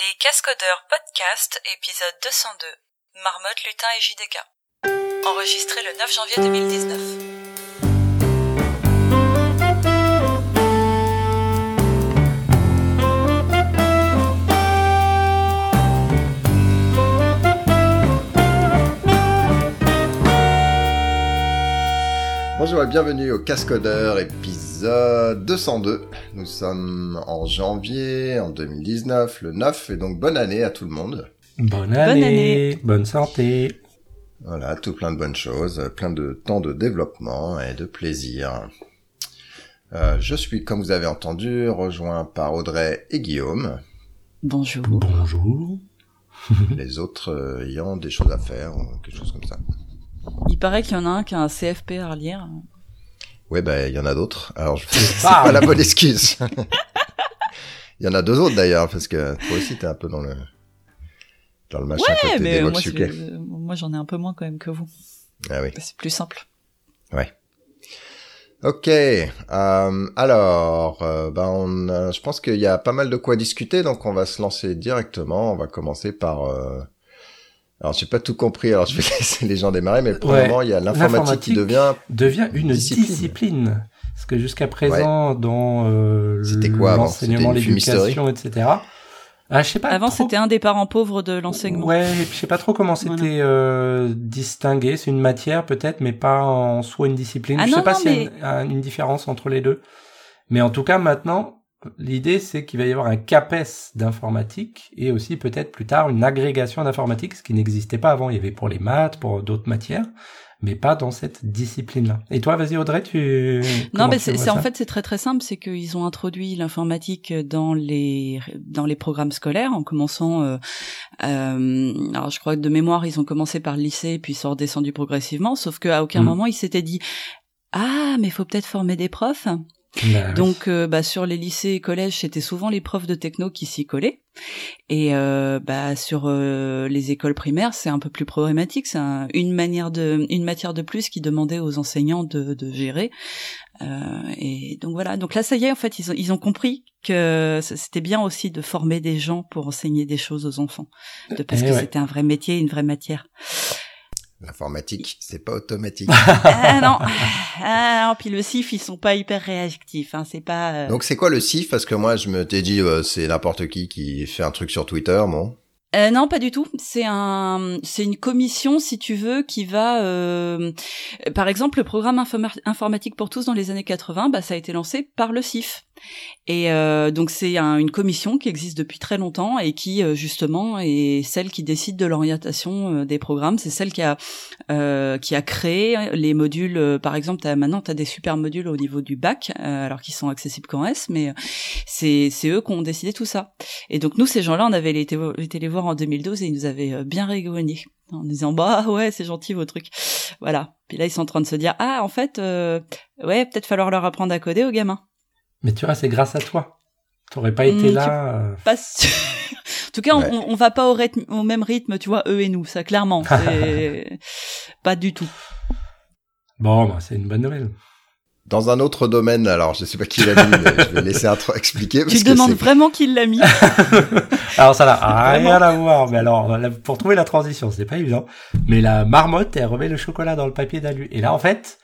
Les Cascodeurs Podcast, épisode 202. Marmotte, Lutin et JDK. Enregistré le 9 janvier 2019. Bonjour et bienvenue au Cascodeur épisode 202. Nous sommes en janvier en 2019, le 9, et donc bonne année à tout le monde. Bonne année, année. bonne santé. Voilà, tout plein de bonnes choses, plein de temps de développement et de plaisir. Euh, je suis, comme vous avez entendu, rejoint par Audrey et Guillaume, Bonjour. Bonjour. les autres euh, ayant des choses à faire ou quelque chose comme ça. Il paraît qu'il y en a un qui a un CFP à relire. Ouais, ben il y en a d'autres. Alors, je... c'est Ah, pas la bonne excuse. Il y en a deux autres d'ailleurs, parce que toi aussi t'es un peu dans le dans le machin Ouais, côté mais DevOps moi, euh, moi j'en ai un peu moins quand même que vous. Ah oui. C'est plus simple. Ok. euh, alors, euh, ben on, a- je pense qu'il y a pas mal de quoi discuter, donc on va se lancer directement. On va commencer par. Alors, j'ai pas tout compris. Alors, je vais laisser les gens démarrer, mais pour le moment, il y a l'informatique qui devient. Devient une Discipline. discipline. Parce que jusqu'à présent, dans euh, C'était quoi avant? L'enseignement, l'éducation, etc. Ah, je sais pas Avant trop- c'était un des parents pauvres de l'enseignement. Ouais, et puis je sais pas trop comment c'était Voilà. euh, distingué. C'est une matière peut-être, mais pas en soi une discipline. Ah je non, sais pas s'il y a une différence entre les deux. Mais en tout cas, maintenant, l'idée c'est qu'il va y avoir un CAPES d'informatique et aussi peut-être plus tard une agrégation d'informatique, ce qui n'existait pas avant. Il y avait pour les maths, pour d'autres matières, mais pas dans cette discipline-là. Et toi, vas-y Audrey, tu... Non, mais c'est en fait c'est très très simple, c'est qu'ils ont introduit l'informatique dans les dans les programmes scolaires en commençant. Euh, euh, alors je crois que de mémoire ils ont commencé par le lycée puis ils sont redescendus progressivement, sauf qu'à aucun Mm. moment ils s'étaient dit ah mais il faut peut-être former des profs. Bah. Donc, euh, bah, sur les lycées et collèges, c'était souvent les profs de techno qui s'y collaient. Et euh, bah, sur euh, les écoles primaires, c'est un peu plus problématique. C'est un- une manière de, une matière de plus qui demandait aux enseignants de, de gérer. Euh, et donc voilà. Donc là, ça y est, en fait, ils ont, ils ont compris que c'était bien aussi de former des gens pour enseigner des choses aux enfants, de, parce Eh que ouais. c'était un vrai métier, une vraie matière. L'informatique, c'est pas automatique. ah non, ah non. Puis le CIF, ils sont pas hyper réactifs. Hein, c'est pas. euh, donc, c'est quoi le CIF Parce que moi, je me t'ai dit, euh, c'est n'importe qui qui fait un truc sur Twitter, bon. Euh, non, pas du tout. C'est un, c'est une commission, si tu veux, qui va, euh, par exemple, le programme informa- informatique pour tous dans les années 80, bah, ça a été lancé par le CIF. Et euh, donc c'est un- une commission qui existe depuis très longtemps et qui euh, justement est celle qui décide de l'orientation euh, des programmes. C'est celle qui a euh, qui a créé les modules. par exemple, t'as, maintenant tu as des super modules au niveau du bac, alors qu'ils sont accessibles qu'en S, mais c'est c'est eux qui ont décidé tout ça. Et donc nous, ces gens-là, on avait été les voir en 2012 et ils nous avaient euh, bien rigolé en disant bah ouais c'est gentil vos trucs, voilà. Puis là ils sont en train de se dire ah en fait euh, ouais peut-être falloir leur apprendre à coder aux gamins. Mais tu vois, c'est grâce à toi. T'aurais pas été Mm, là. euh, Pas sûr. en tout cas Ouais. on, on va pas au, rythme, au même rythme tu vois eux et nous ça clairement c'est pas du tout. Bon, bah, c'est une bonne nouvelle. Dans un autre domaine, alors je sais pas qui l'a dit, mais je vais laisser intro expliquer. Parce Tu que demandes c'est- vraiment qui l'a mis. Alors ça n'a rien à voir, mais alors pour trouver la transition, c'est pas évident. Mais la marmotte, elle remet le chocolat dans le papier d'alu. Et là, en fait,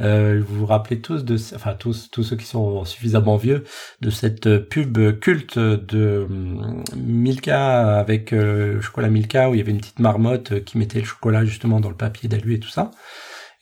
euh, vous vous rappelez tous de, enfin tous, tous ceux qui sont suffisamment vieux, de cette pub culte de hum, Milka avec euh, chocolat Milka où il y avait une petite marmotte euh, qui mettait le chocolat justement dans le papier d'alu et tout ça.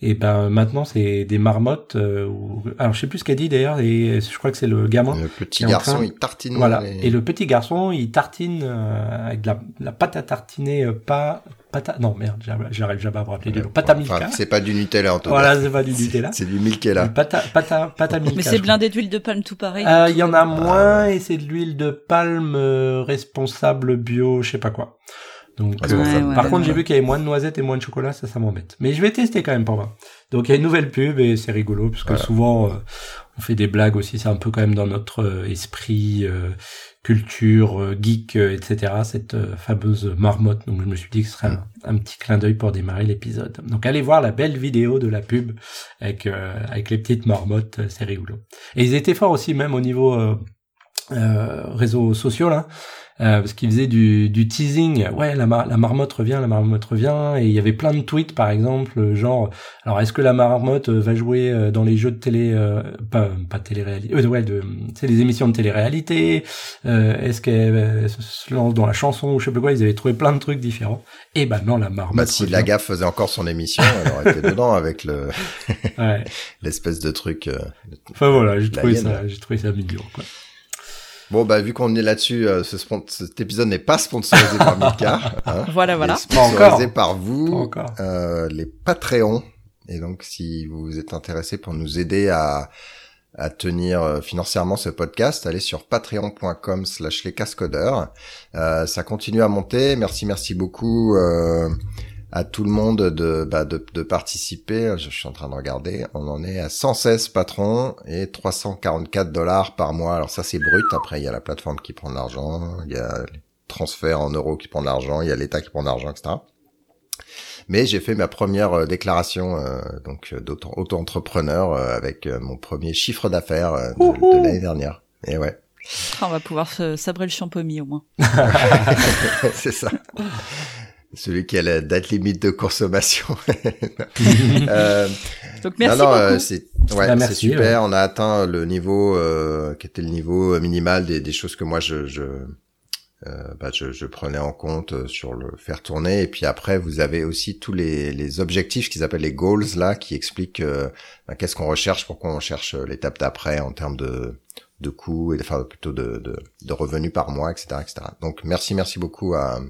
Et ben maintenant c'est des marmottes. euh, où... Alors je sais plus ce qu'elle dit d'ailleurs. Et je crois que c'est le gamin. Le petit garçon, train- il tartine. Voilà. les- Et le petit garçon, il tartine euh, avec de la, la pâte à tartiner, euh, pas pâte à... Non, merde, j'arrive j'arrive jamais à me rappeler du nom. Pâte à Enfin, Milka. c'est pas du Nutella en tout cas. Voilà, c'est pas du Nutella. C'est du Milkella. Du Pâte à, pâte à, pâte à Milka. Mais c'est blindé d'huile de palme tout pareil. Euh, Il y en a moins et c'est de l'huile de palme euh, responsable bio, je sais pas quoi. Donc, Ah, euh. Ouais, par ouais, contre, j'ai vu qu'il y avait moins de noisettes et moins de chocolat, ça, ça m'embête. Mais je vais tester quand même pour voir. Donc, il y a une nouvelle pub et c'est rigolo parce que Voilà. souvent, euh, on fait des blagues aussi. C'est un peu quand même dans notre euh, esprit euh, culture euh, geek, euh, etc. Cette euh, fameuse marmotte. Donc, je me suis dit que ce serait un, un petit clin d'œil pour démarrer l'épisode. Donc, allez voir la belle vidéo de la pub avec euh, avec les petites marmottes, c'est rigolo. Et ils étaient forts aussi, même au niveau euh, euh, réseaux sociaux là. Euh, parce qu'il faisait du, du teasing. Ouais, la, la marmotte revient, la marmotte revient. Et il y avait plein de tweets, par exemple, genre, alors est-ce que la marmotte va jouer dans les jeux de télé, pas pas télé-réalité, euh, ouais, de, c'est les émissions de télé-réalité. est-ce qu'elle se lance dans la chanson ou je sais pas quoi Ils avaient trouvé plein de trucs différents. Et ben non, la marmotte. Bah, si la gaffe faisait encore son émission, elle aurait été dedans avec le l'espèce de truc. enfin voilà, j'ai trouvé ça, j'ai trouvé ça mignon. Quoi. Bon, bah, vu qu'on est là-dessus, euh, ce cet épisode n'est pas sponsorisé par Mika. Hein, voilà, voilà. sponsorisé par vous, euh, les Patreons. Et donc, si vous êtes intéressé pour nous aider à, à tenir euh, financièrement ce podcast, allez sur patreon.com slash les cascodeurs. Euh, ça continue à monter. Merci, merci beaucoup. Euh, à tout le monde de, bah, de, de, participer. Je suis en train de regarder. On en est à 116 patrons et 344 dollars par mois. Alors ça, c'est brut. Après, il y a la plateforme qui prend de l'argent. Il y a les transferts en euros qui prend de l'argent. Il y a l'État qui prend de l'argent, etc. Mais j'ai fait ma première euh, déclaration euh, donc d'auto-entrepreneur euh, avec mon premier chiffre d'affaires de, l'année dernière. Et ouais. On va pouvoir sabrer le champomis au moins. c'est ça celui qui a la date limite de consommation. euh, Donc merci non, euh, c'est ouais, bah, c'est super. On a atteint le niveau euh, qui était le niveau minimal des, des choses que moi je je, euh, bah, je, je prenais en compte sur le faire tourner. Et puis après, vous avez aussi tous les, les objectifs qu'ils appellent les goals là, qui expliquent bah, qu'est-ce qu'on recherche, pourquoi on cherche l'étape d'après en termes de de coûts et enfin plutôt de, de, de revenus par mois, etc., etc. Donc merci, merci beaucoup à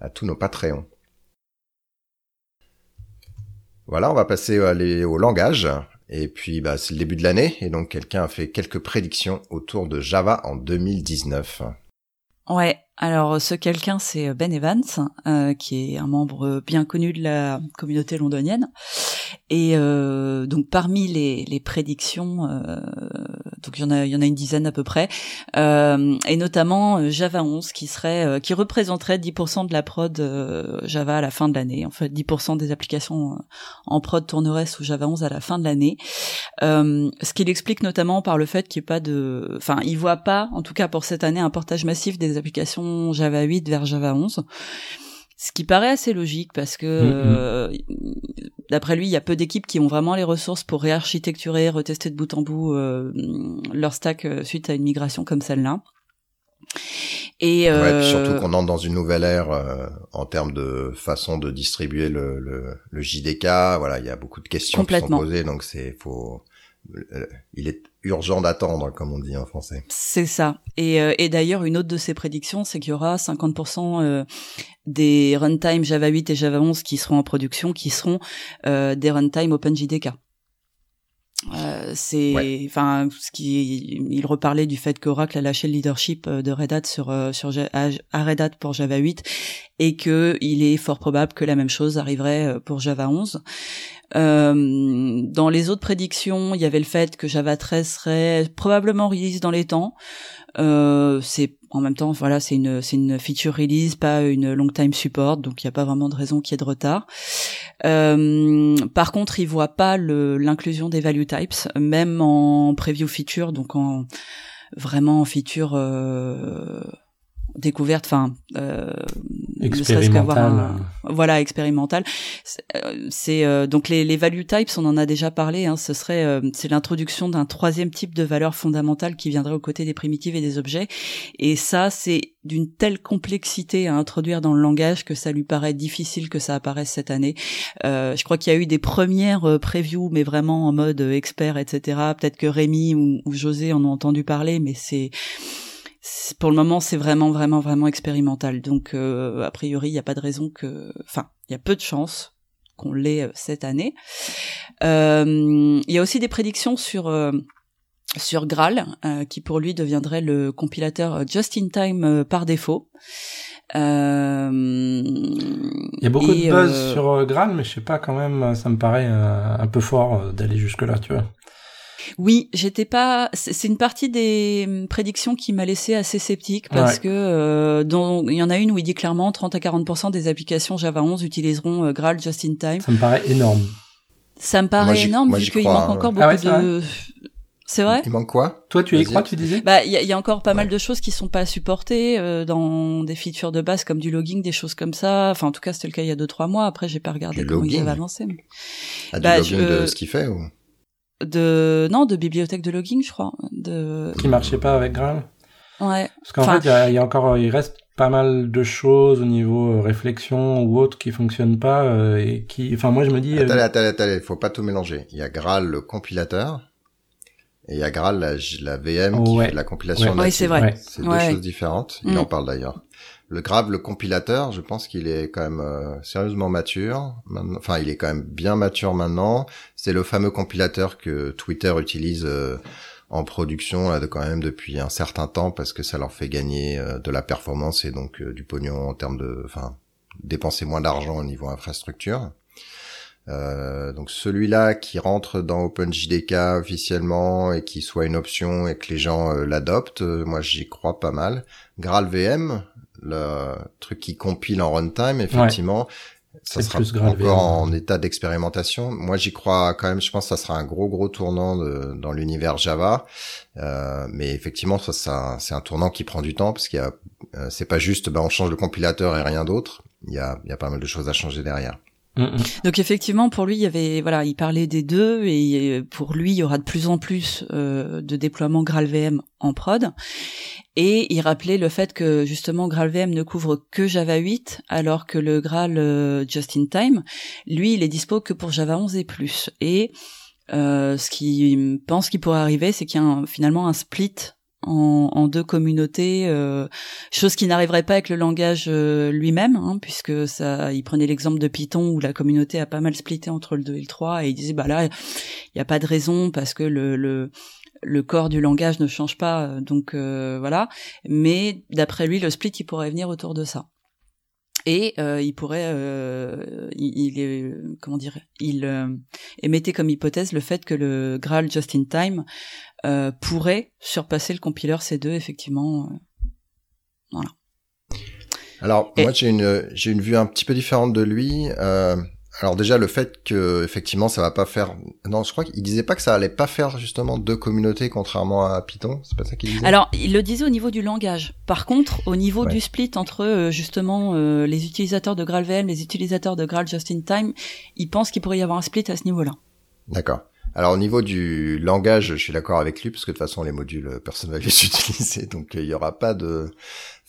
à tous nos Patreons. Voilà, on va passer aller au langage. Et puis, bah, c'est le début de l'année, et donc quelqu'un a fait quelques prédictions autour de Java en 2019. Ouais, alors ce quelqu'un c'est Ben Evans, euh, qui est un membre bien connu de la communauté londonienne. Et euh, donc parmi les, prédictions, euh, donc il y en a il y en a une dizaine à peu près, euh, et notamment Java 11 qui serait qui représenterait 10% de la prod Java à la fin de l'année. En fait, 10% des applications en prod tourneraient sous Java 11 à la fin de l'année. ce qu'il explique notamment par le fait qu'il n'y ait pas de, enfin, il voit pas, en tout cas pour cette année, un portage massif des applications Java 8 vers Java 11. Ce qui paraît assez logique parce que mm, mm. Euh, d'après lui, il y a peu d'équipes qui ont vraiment les ressources pour réarchitecturer, retester de bout en bout euh, leur stack euh, suite à une migration comme celle-là. Et ouais, puis surtout qu'on entre dans une nouvelle ère en termes de façon de distribuer le, le, le JDK. Voilà, il y a beaucoup de questions qui sont posées, donc c'est faut il est urgent d'attendre, comme on dit en français. C'est ça. Et, euh, et d'ailleurs, une autre de ses prédictions, c'est qu'il y aura 50% euh, des runtime Java 8 et Java 11 qui seront en production, qui seront euh, des runtime OpenJDK. Euh, c'est enfin ce qui il reparlait du fait qu'Oracle a lâché le leadership de Red Hat sur sur à Red Hat pour Java 8 et que il est fort probable que la même chose arriverait pour Java 11 euh, dans les autres prédictions, il y avait le fait que Java 13 serait probablement release dans les temps. Euh, c'est en même temps, voilà, c'est une c'est une feature release, pas une long time support, donc il n'y a pas vraiment de raison qu'il y ait de retard. Euh, par contre, il voit pas l'inclusion des value types, même en preview feature, donc en vraiment en feature. Euh, découverte, enfin, euh, expérimentale. voilà, expérimental. C'est euh, euh, donc les, les value types, on en a déjà parlé. Hein, ce serait, euh, c'est l'introduction d'un troisième type de valeur fondamentale qui viendrait aux côtés des primitives et des objets. Et ça, c'est d'une telle complexité à introduire dans le langage que ça lui paraît difficile que ça apparaisse cette année. je crois qu'il y a eu des premières previews, mais vraiment en mode expert, etc. Peut-être que Rémi ou, ou José en ont entendu parler, mais c'est pour le moment, c'est vraiment, vraiment, vraiment expérimental. Donc, euh, a priori, il n'y a pas de raison que, enfin, il y a peu de chances qu'on l'ait euh, cette année. Euh, il y a aussi des prédictions sur sur Graal, qui pour lui deviendrait le compilateur just in time par défaut. Il y a beaucoup de buzz sur Graal, mais je sais pas quand même, ça me paraît un peu fort d'aller jusque là, tu vois. Oui, j'étais pas. C'est une partie des hum, prédictions qui m'a laissé assez sceptique parce que euh, il y en a une où il dit clairement 30 à 40% des applications Java 11 utiliseront euh, Graal just in time. Ça me paraît énorme. Ça me paraît énorme vu qu'il manque encore hein. beaucoup ah de. C'est vrai Il manque quoi Toi, tu y crois, tu disais Bah, il y a, il y a encore pas mal Ouais. de choses qui sont pas supportées euh, dans des features de base comme du logging, des choses comme ça. Enfin, en tout cas, c'était le cas il y a deux trois mois. Après, j'ai pas regardé Du comment ils avaient avancé. mais- Ah, du Bah, logging je- de ce qu'il fait ou De non, de bibliothèque de logging, je crois. De Qui marchait pas avec Graal ouais. Parce qu'en Enfin- fait, il y a, il y a encore, il reste pas mal de choses au niveau euh, réflexion ou autre qui fonctionnent pas euh, et qui, enfin, moi, je me dis, euh, Attendez, attendez, attendez, faut pas tout mélanger. Il y a Graal le compilateur et il y a Graal la, la VM qui Ouais. fait de la compilation Ouais. native. Oui, c'est vrai. Ouais. C'est deux choses différentes. Il Mm. en parle d'ailleurs. Le Grave, le compilateur, je pense qu'il est quand même euh, sérieusement mature. Enfin, il est quand même bien mature maintenant. C'est le fameux compilateur que Twitter utilise euh, en production là, de, quand même depuis un certain temps parce que ça leur fait gagner euh, de la performance et donc euh, du pognon en termes de, enfin, dépenser moins d'argent au niveau infrastructure. Euh, donc celui-là qui rentre dans OpenJDK officiellement et qui soit une option et que les gens euh, l'adoptent, euh, moi j'y crois pas mal. GraalVM, le truc qui compile en runtime, effectivement, ça sera plus encore en état d'expérimentation. Moi j'y crois quand même, je pense que ça sera un gros gros tournant de- dans l'univers Java. Euh, mais effectivement, ça, ça c'est un tournant qui prend du temps parce qu'il y a, euh, c'est pas juste, ben on change le compilateur et rien d'autre. Il y a, il y a pas mal de choses à changer derrière. mm, mm. Donc effectivement, pour lui, il y avait voilà, il parlait des deux et euh, pour lui, il y aura de plus en plus euh, de déploiements GraalVM en prod. Et il rappelait le fait que justement GraalVM ne couvre que Java 8, alors que le Graal euh, Just in Time, lui, il est dispo que pour Java 11 et plus. Et euh, ce qu'il pense qu'il pourrait arriver, c'est qu'il y a un- finalement un split en, en deux communautés, euh, chose qui n'arriverait pas avec le langage euh, lui-même, hein, puisque ça, il prenait l'exemple de Python où la communauté a pas mal splitté entre le 2 et le 3, et il disait bah là, il n'y a pas de raison parce que le, le le corps du langage ne change pas, euh, donc euh, voilà. Mais d'après lui, le split, il pourrait venir autour de ça. Et euh, il pourrait, euh, il, est, comment dire, il euh, émettait comme hypothèse le fait que le Graal Just in Time euh, pourrait surpasser le compiler C2 effectivement. euh. Alors Et- moi j'ai une j'ai une vue un petit peu différente de lui. Euh, alors déjà le fait que effectivement ça va pas faire. Non, je crois qu'il disait pas que ça allait pas faire justement deux communautés contrairement à Python. C'est pas ça qu'il disait? Alors, il le disait au niveau du langage. Par contre, au niveau Ouais. du split entre euh, justement euh, les utilisateurs de GraalVM, les utilisateurs de Graal Just in Time, il pense qu'il pourrait y avoir un split à ce niveau-là. D'accord. Alors au niveau du langage, je suis d'accord avec lui parce que de toute façon les modules euh, personne va les utiliser, donc euh, il y aura pas de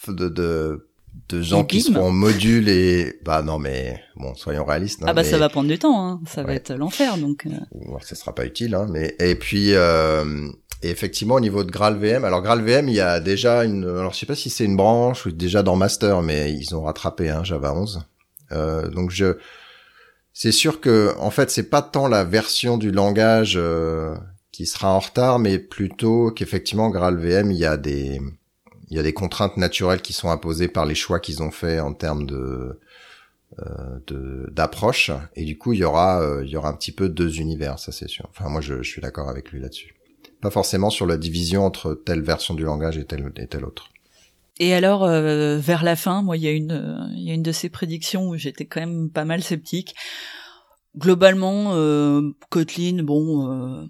de de, de gens qui seront en module et bah non mais bon soyons réalistes. hein, ah bah mais- ça va prendre du temps, hein. ça va être l'enfer donc. euh. Bon, ça sera pas utile, hein, mais et puis euh, et effectivement au niveau de GraalVM, alors GraalVM il y a déjà une, alors je sais pas si c'est une branche ou déjà dans Master, mais ils ont rattrapé hein, Java 11. Euh, donc je, c'est sûr que en fait c'est pas tant la version du langage euh, qui sera en retard, mais plutôt qu'effectivement GraalVM il y a des il y a des contraintes naturelles qui sont imposées par les choix qu'ils ont fait en termes de euh, d'approche et du coup il y aura euh, il y aura un petit peu deux univers ça c'est sûr enfin moi je, suis d'accord avec lui là-dessus pas forcément sur la division entre telle version du langage et telle et telle autre Et alors euh, vers la fin, moi il y a une il y a une de ces prédictions où j'étais quand même pas mal sceptique. Globalement, Kotlin, bon.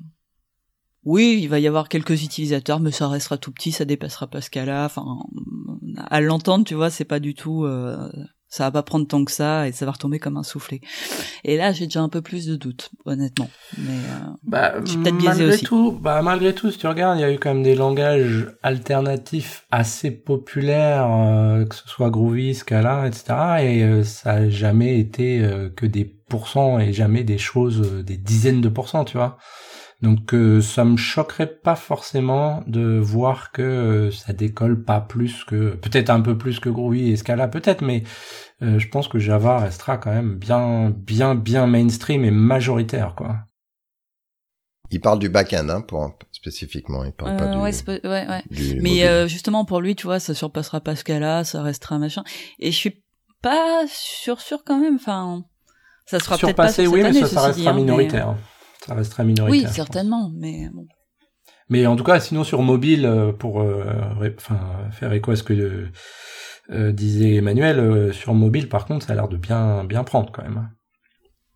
Oui, il va y avoir quelques utilisateurs, mais ça restera tout petit, ça dépassera pas ce cas-là. Enfin, à l'entendre, tu vois, c'est pas du tout, euh, ça va pas prendre tant que ça et ça va retomber comme un soufflet. Et là, j'ai déjà un peu plus de doutes, honnêtement. Mais euh, Bah, peut-être biaisé malgré aussi. tout, bah, malgré tout, si tu regardes, il y a eu quand même des langages alternatifs assez populaires, euh, que ce soit Groovy, Scala, etc. Et euh, ça a jamais été euh, que des pourcents et jamais des choses, euh, des dizaines de pourcents, tu vois. Donc euh, ça me choquerait pas forcément de voir que euh, ça décolle pas plus que peut-être un peu plus que Groovy et Scala peut-être mais euh, je pense que Java restera quand même bien bien bien mainstream et majoritaire quoi. il parle du back-end hein, pour spécifiquement il parle pas euh, du, ouais, ouais, ouais. du Mais euh, justement pour lui, tu vois, ça surpassera pas cas-là, ça restera machin. Et je suis pas sûr sûr quand même. Enfin, ça sera peut-être pas sur oui, cette mais année, ça, ça ceci restera dit, hein, mais- minoritaire. Ça restera minoritaire. Oui, certainement, mais bon. Mais en tout cas, sinon sur mobile, euh, pour euh, ré- enfin faire écho à ce que euh, disait Emmanuel, sur mobile, par contre, ça a l'air de bien bien prendre quand même.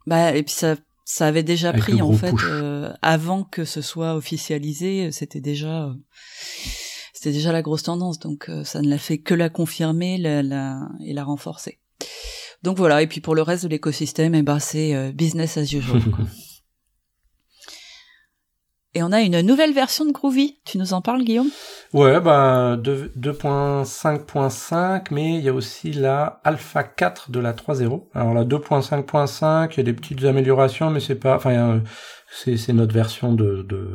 Bah et puis ça ça avait déjà Avec pris en fait euh, avant que ce soit officialisé. C'était déjà, euh, c'était déjà la grosse tendance. Donc euh, ça ne l'a fait que la confirmer, la, la- et la renforcer. Donc voilà. Et puis pour le reste de l'écosystème, eh ben c'est business as usual. et on a une nouvelle version de Groovy. Tu nous en parles, Guillaume? Ouais, bah, deux- 2.5.5, mais il y a aussi la Alpha 4 de la 3.0. Alors la 2.5.5, il y a des petites améliorations, mais c'est pas, enfin, euh, c'est, notre version de, de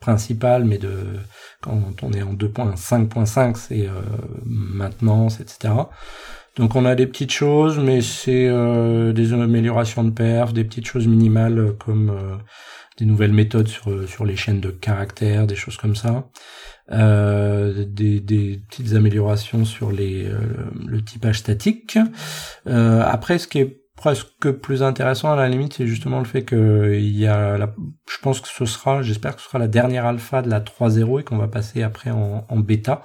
principale, mais de, quand on est en 2.5.5, c'est euh, maintenance, etc. Donc on a des petites choses, mais c'est euh, des améliorations de perf, des petites choses minimales comme euh, des nouvelles méthodes sur, euh, sur les chaînes de caractères, des choses comme ça. Euh, des, des petites améliorations sur les, euh, le typage statique. Euh, après, ce qui est presque plus intéressant à la limite, c'est justement le fait que il y a, la, je pense que ce sera, j'espère que ce sera la dernière alpha de la 3.0 et qu'on va passer après en, en bêta,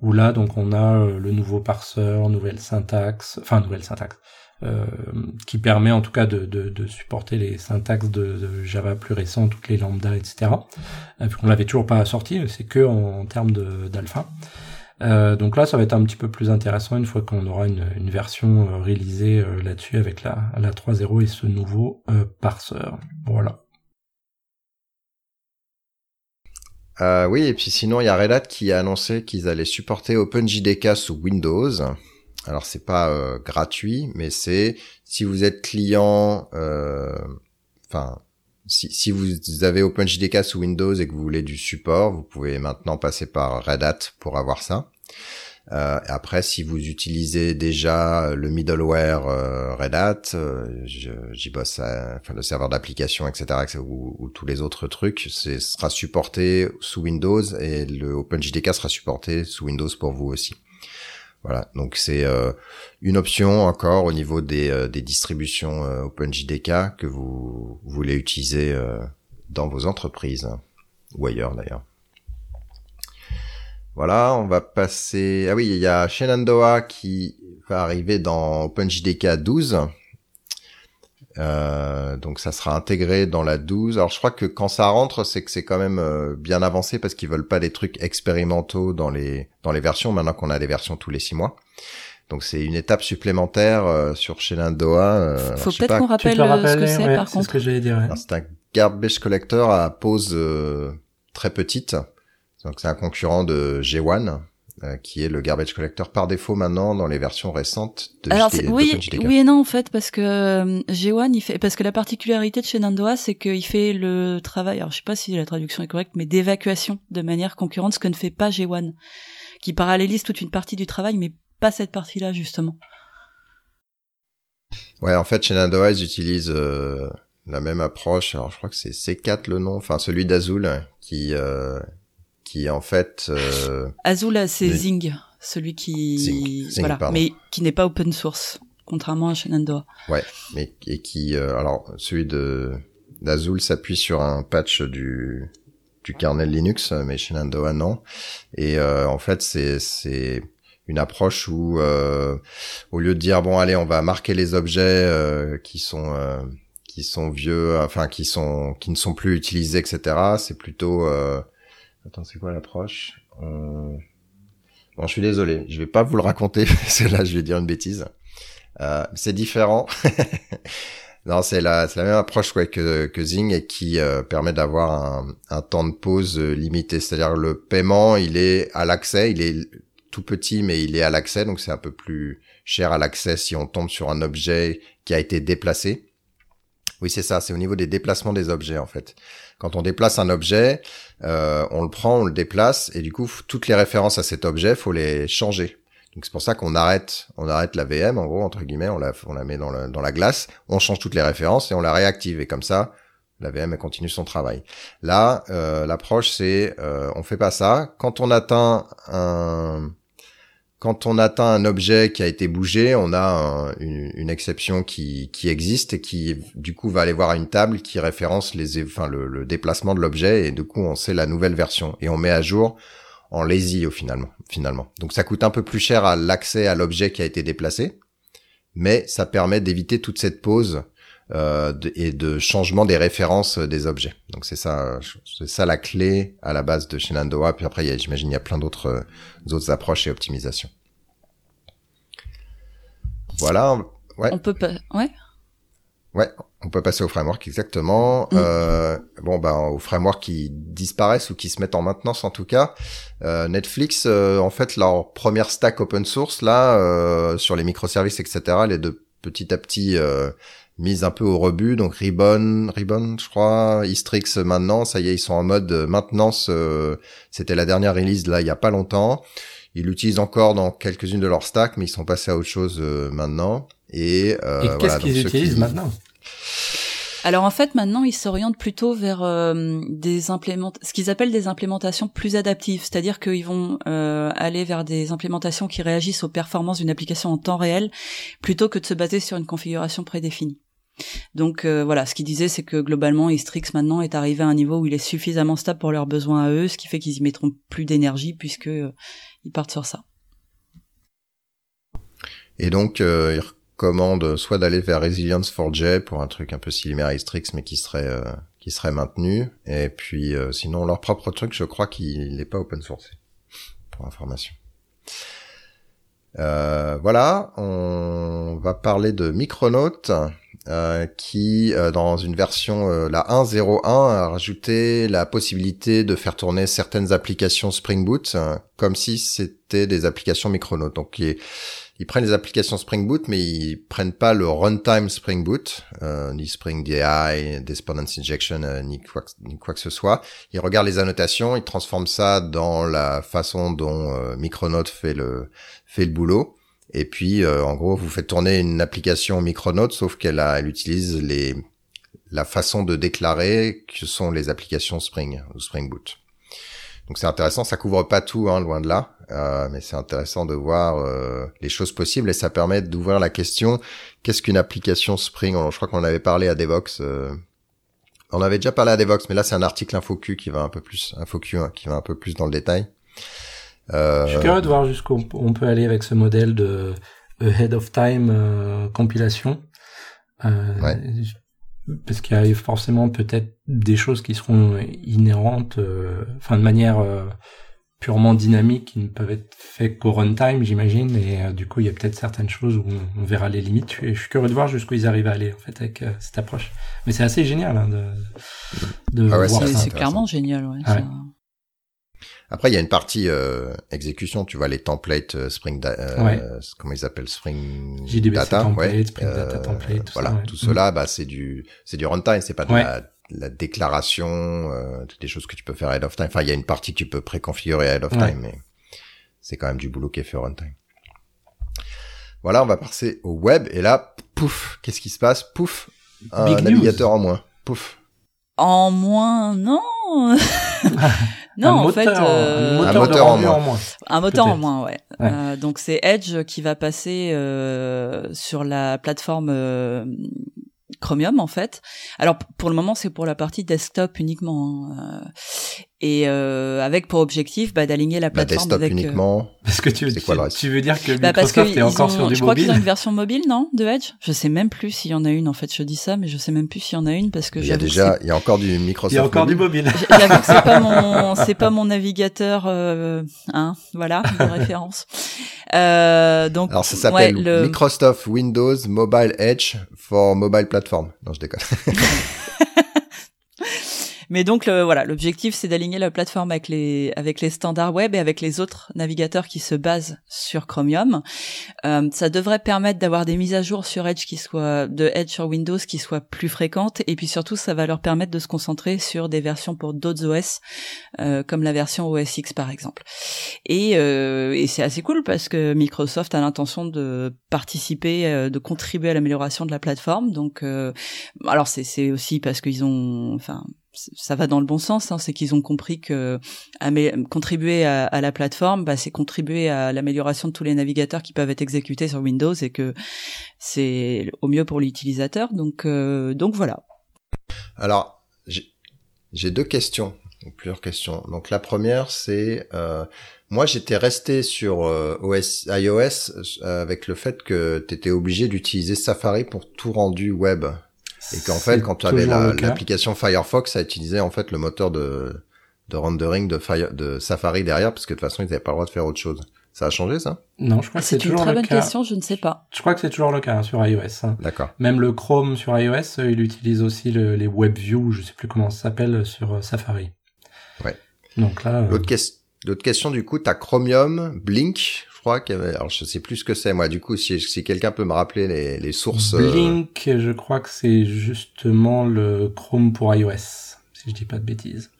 où là donc on a euh, le nouveau parseur, nouvelle syntaxe, enfin nouvelle syntaxe, euh, qui permet en tout cas de, de, de supporter les syntaxes de, de Java plus récents, toutes les lambda, etc. Euh, On l'avait toujours pas sorti, c'est que en, en termes d'alpha. Euh, donc là, ça va être un petit peu plus intéressant une fois qu'on aura une, une version euh, réalisée euh, là-dessus avec la, la 3.0 et ce nouveau parseur. Voilà. Oui, et puis sinon, il y a Red Hat qui a annoncé qu'ils allaient supporter OpenJDK sous Windows. Alors, c'est pas euh, gratuit, mais c'est si vous êtes client, euh, enfin, si, vous avez OpenJDK sous Windows et que vous voulez du support, vous pouvez maintenant passer par Red Hat pour avoir ça. Euh, après, si vous utilisez déjà le middleware Red Hat, euh, j'y bosse, enfin le serveur d'application, etc., ou, ou tous les autres trucs, c'est sera supporté sous Windows et le OpenJDK sera supporté sous Windows pour vous aussi. Voilà, donc c'est euh, une option encore au niveau des, euh, des distributions euh, OpenJDK que vous voulez utiliser euh, dans vos entreprises ou ailleurs d'ailleurs. Voilà, on va passer. Ah oui, il y a Shenandoah qui va arriver dans OpenJDK 12. Euh, donc ça sera intégré dans la 12. Alors je crois que quand ça rentre, c'est que c'est quand même euh, bien avancé parce qu'ils veulent pas des trucs expérimentaux dans les dans les versions. Maintenant qu'on a des versions tous les six mois, donc c'est une étape supplémentaire euh, sur Shenandoah. Euh, Faut peut-être qu'on rappelle le ce que c'est ouais, par C'est contre. ce que j'allais dire. ouais. c'est un garbage collector à pose euh, très petite. Donc c'est un concurrent de G1 euh, qui est le garbage collector par défaut maintenant dans les versions récentes de Alors c'est- oui, oui et non en fait parce que euh, G1 il fait parce que la particularité de Shenandoah c'est qu'il fait le travail alors je sais pas si la traduction est correcte mais d'évacuation de manière concurrente ce que ne fait pas G1 qui parallélise toute une partie du travail mais pas cette partie-là justement. Ouais, en fait, Shenandoah, ils utilisent euh, la même approche. Alors, je crois que c'est C4 le nom, enfin celui d'Azul, qui euh, qui en fait, euh, Azul c'est Oui. Zing, celui qui Zing, Zing, voilà, pardon. mais qui n'est pas open source contrairement à Shenandoah. mais et qui, euh, alors celui de d'Azul s'appuie sur un patch du du kernel Linux, mais Shenandoah non. Et euh, en fait, c'est c'est une approche où euh, au lieu de dire bon allez on va marquer les objets euh, qui sont euh, qui sont vieux, enfin qui sont qui ne sont plus utilisés, etc. C'est plutôt euh... attends c'est quoi l'approche? Euh, Bon je suis désolé, je vais pas vous le raconter parce que là je vais dire une bêtise. Euh, c'est différent. non c'est la la même approche ouais, que que Zing et qui euh, permet d'avoir un, un temps de pause euh, limité. C'est-à-dire le paiement il est à l'accès, il est tout petit mais il est à l'accès donc c'est un peu plus cher à l'accès si on tombe sur un objet qui a été déplacé. Oui, c'est ça, c'est au niveau des déplacements des objets en fait. Quand on déplace un objet, euh, on le prend, on le déplace et du coup toutes les références à cet objet, faut les changer. Donc c'est pour ça qu'on arrête, on arrête la VM en gros entre guillemets, on la, on la met dans, le- dans la glace, on change toutes les références et on la réactive et comme ça la VM elle continue son travail. Là, euh, l'approche c'est, euh, on fait pas ça. Quand on atteint un quand on atteint un objet qui a été bougé, on a un- une, exception qui, existe et qui du coup va aller voir une table qui référence le déplacement de l'objet et du coup on sait la nouvelle version et on met à jour en lazy au finalement. Finalement, donc ça coûte un peu plus cher à l'accès à l'objet qui a été déplacé, mais ça permet d'éviter toute cette pause euh, et de changement des références des objets. Donc c'est ça, c'est ça la clé à la base de Shenandoah. Puis après, j'imagine il y a plein d'autres d'autres approches et optimisations. Voilà. Ouais. On peut pas. Ouais. Ouais, on peut passer au framework exactement. Mm. Euh, bon, ben au framework qui disparaissent ou qui se mettent en maintenance en tout cas. Euh, Netflix, euh, en fait, leur première stack open source là euh, sur les microservices, etc. Elle est de petit à petit euh, mise un peu au rebut. Donc Ribbon, Ribbon, je crois, Istrix maintenant, ça y est, ils sont en mode maintenance. C'était la dernière release là, il y a pas longtemps. Ils l'utilisent encore dans quelques-unes de leurs stacks, mais ils sont passés à autre chose maintenant. Et, euh, qu'est-ce qu'ils utilisent maintenant? Alors en fait maintenant ils s'orientent plutôt vers euh, des implément ce qu'ils appellent des implémentations plus adaptives, c'est-à-dire qu'ils vont euh, aller vers des implémentations qui réagissent aux performances d'une application en temps réel plutôt que de se baser sur une configuration prédéfinie. Donc euh, voilà, ce qu'ils disaient c'est que globalement Istrix maintenant est arrivé à un niveau où il est suffisamment stable pour leurs besoins à eux, ce qui fait qu'ils y mettront plus d'énergie puisque euh, ils partent sur ça. Et donc commande soit d'aller vers Resilience 4J pour un truc un peu similaire à Istrix mais qui serait euh, qui serait maintenu et puis euh, sinon leur propre truc je crois qu'il n'est pas open source pour information. Euh, voilà, on va parler de Micronaut qui dans une version la 1.01 a rajouté la possibilité de faire tourner certaines applications Spring Boot comme si c'était des applications Micronaut. Donc est ils prennent les applications Spring Boot, mais ils prennent pas le runtime Spring Boot, euh, ni Spring DI, Despondence Injection, euh, ni, quoi, ni, quoi, que ce soit. Ils regardent les annotations, ils transforment ça dans la façon dont euh, Micronaut fait le fait le boulot. Et puis, euh, en gros, vous faites tourner une application Micronaut, sauf qu'elle elle utilise les la façon de déclarer que sont les applications Spring ou Spring Boot. Donc c'est intéressant, ça couvre pas tout, hein, loin de là, euh, mais c'est intéressant de voir euh, les choses possibles et ça permet d'ouvrir la question qu'est-ce qu'une application Spring? Je crois qu'on avait parlé à Devox. Euh, on avait déjà parlé à Devox, mais là c'est un article InfoQ qui va un peu plus, InfoQ hein, qui va un peu plus dans le détail. Je suis curieux de voir jusqu'où on peut aller avec ce modèle de ahead of time compilation. Ouais parce qu'il y a forcément peut-être des choses qui seront inhérentes, euh, enfin de manière euh, purement dynamique, qui ne peuvent être faites qu'au runtime, j'imagine, et euh, du coup il y a peut-être certaines choses où on, verra les limites. Je, je suis curieux de voir jusqu'où ils arrivent à aller en fait avec cette approche. Mais c'est assez génial hein, de, de ah voir ça. C'est clairement génial. Ouais, ouais. Après, il y a une partie euh, exécution, tu vois, les templates euh, Spring, euh, comment ils appellent Spring Data, ouais. Spring Data euh, template, voilà, tout cela, bah c'est du c'est du runtime, c'est pas de la, la, déclaration, euh, des choses que tu peux faire ahead of time. Enfin, il y a une partie que tu peux préconfigurer ahead of time, mais c'est quand même du boulot qui est fait au runtime. Voilà, on va passer au web et là, pouf, qu'est-ce qui se passe? Pouf, un navigateur en moins. Pouf. En moins, non. non, en fait, euh, un moteur, en, moins. Un moteur en moins, ouais. Euh, donc c'est Edge qui va passer euh, sur la plateforme euh, Chromium en fait. Alors pour le moment c'est pour la partie desktop uniquement. Hein. Et euh, avec pour objectif bah, d'aligner la bah, plateforme desktop avec, uniquement. Euh, parce que tu, tu, tu, veux dire que bah Microsoft est encore sur du mobile. Je crois qu'ils ont une version mobile, non, de Edge? Je sais même plus s'il y en a une. En fait, je dis ça, mais je sais même plus s'il y en a une parce que il y a déjà, il y a encore du Microsoft. Il y a encore du mobile. J'avoue que c'est pas mon, c'est pas mon navigateur, euh, hein, voilà, de référence. Euh, donc, alors ça s'appelle le... Microsoft Windows Mobile Edge for Mobile Platform. Non, je déconne. Mais donc voilà, l'objectif c'est d'aligner la plateforme avec les avec les standards web et avec les autres navigateurs qui se basent sur Chromium. Euh, ça devrait permettre d'avoir des mises à jour sur Edge qui soient de Edge sur Windows qui soient plus fréquentes et puis surtout ça va leur permettre de se concentrer sur des versions pour d'autres OS euh, comme la version OS X par exemple. Et, euh, et c'est assez cool parce que Microsoft a l'intention de participer, euh, de contribuer à l'amélioration de la plateforme. Donc euh, alors c'est aussi parce qu'ils ont enfin ça va dans le bon sens, hein, c'est qu'ils ont compris que contribuer à, la plateforme, bah, c'est contribuer à l'amélioration de tous les navigateurs qui peuvent être exécutés sur Windows et que c'est au mieux pour l'utilisateur. Donc, euh, voilà. Alors, j'ai deux questions, plusieurs questions. Donc la première, c'est euh, moi j'étais resté sur euh, OS iOS avec le fait que tu étais obligé d'utiliser Safari pour tout rendu web. Et qu'en fait, quand tu avais toujours la- le cas. l'application Firefox, ça utilisait en fait le moteur de, de rendering de, Fire, de Safari derrière, parce que de toute façon, ils n'avaient pas le droit de faire autre chose. Ça a changé, ça? Non, je crois que c'est C'est une toujours très le bonne cas. question, je ne sais pas. Je crois que c'est toujours le cas hein, sur iOS. hein. D'accord. Même le Chrome sur iOS, euh, il utilise aussi le- les WebView, je sais plus comment ça s'appelle, sur euh, Safari. Ouais. Donc là, euh, l'autre question, du coup, t'as Chromium, Blink, je crois qu'il y avait, alors je sais plus ce que c'est, moi, du coup, si, si quelqu'un peut me rappeler les, les sources. euh, Blink, je crois que c'est justement le Chrome pour iOS, si je dis pas de bêtises.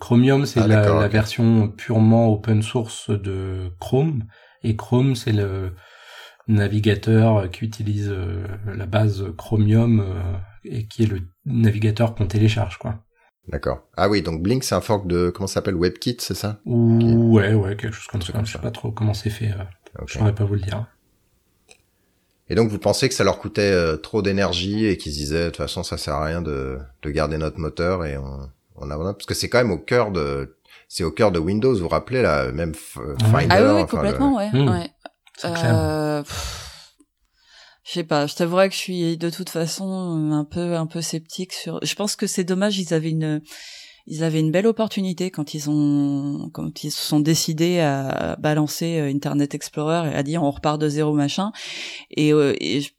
Chromium, c'est Ah, la, version purement open source de Chrome, et Chrome, c'est le navigateur qui utilise euh, la base Chromium euh, et qui est le navigateur qu'on télécharge, quoi. D'accord. Ah oui, donc Blink, c'est un fork de, comment ça s'appelle, WebKit, c'est ça? Ou ouais, ouais, quelque chose comme ça. comme je sais pas trop comment c'est fait. euh. Je saurais pas vous le dire. Et donc, vous pensez que ça leur coûtait euh, trop d'énergie et qu'ils se disaient, de toute façon, ça sert à rien de, de garder notre moteur et on, on abandonne parce que c'est quand même au cœur de, c'est au cœur de Windows, vous vous rappelez, là, même F- Ah Finder. Ah oui, complètement, ouais. Hmm. ouais. C'est clair. Euh, pff, je sais pas, je t'avouerais que je suis de toute façon un peu un peu sceptique sur. Je pense que c'est dommage, ils avaient une ils avaient une belle opportunité quand ils ont quand ils se sont décidés à balancer euh, Internet Explorer et à dire on repart de zéro machin et, euh, et je-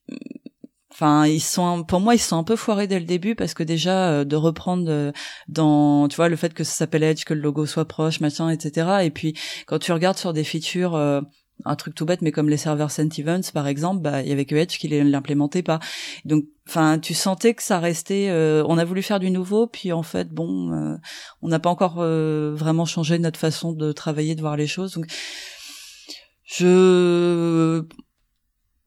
Enfin, ils sont, pour moi, ils sont un peu foirés dès le début parce que déjà euh, de reprendre euh, dans, tu vois, le fait que ça s'appelle Edge, que le logo soit proche, machin, etc. Et puis quand tu regardes sur des features, euh, un truc tout bête, mais comme les serveurs Sent Events, par exemple, bah il y avait que Edge qui l'implémentait pas. Donc, enfin, tu sentais que ça restait. euh, on a voulu faire du nouveau, puis en fait, bon, euh, on n'a pas encore euh, vraiment changé notre façon de travailler, de voir les choses. Donc, je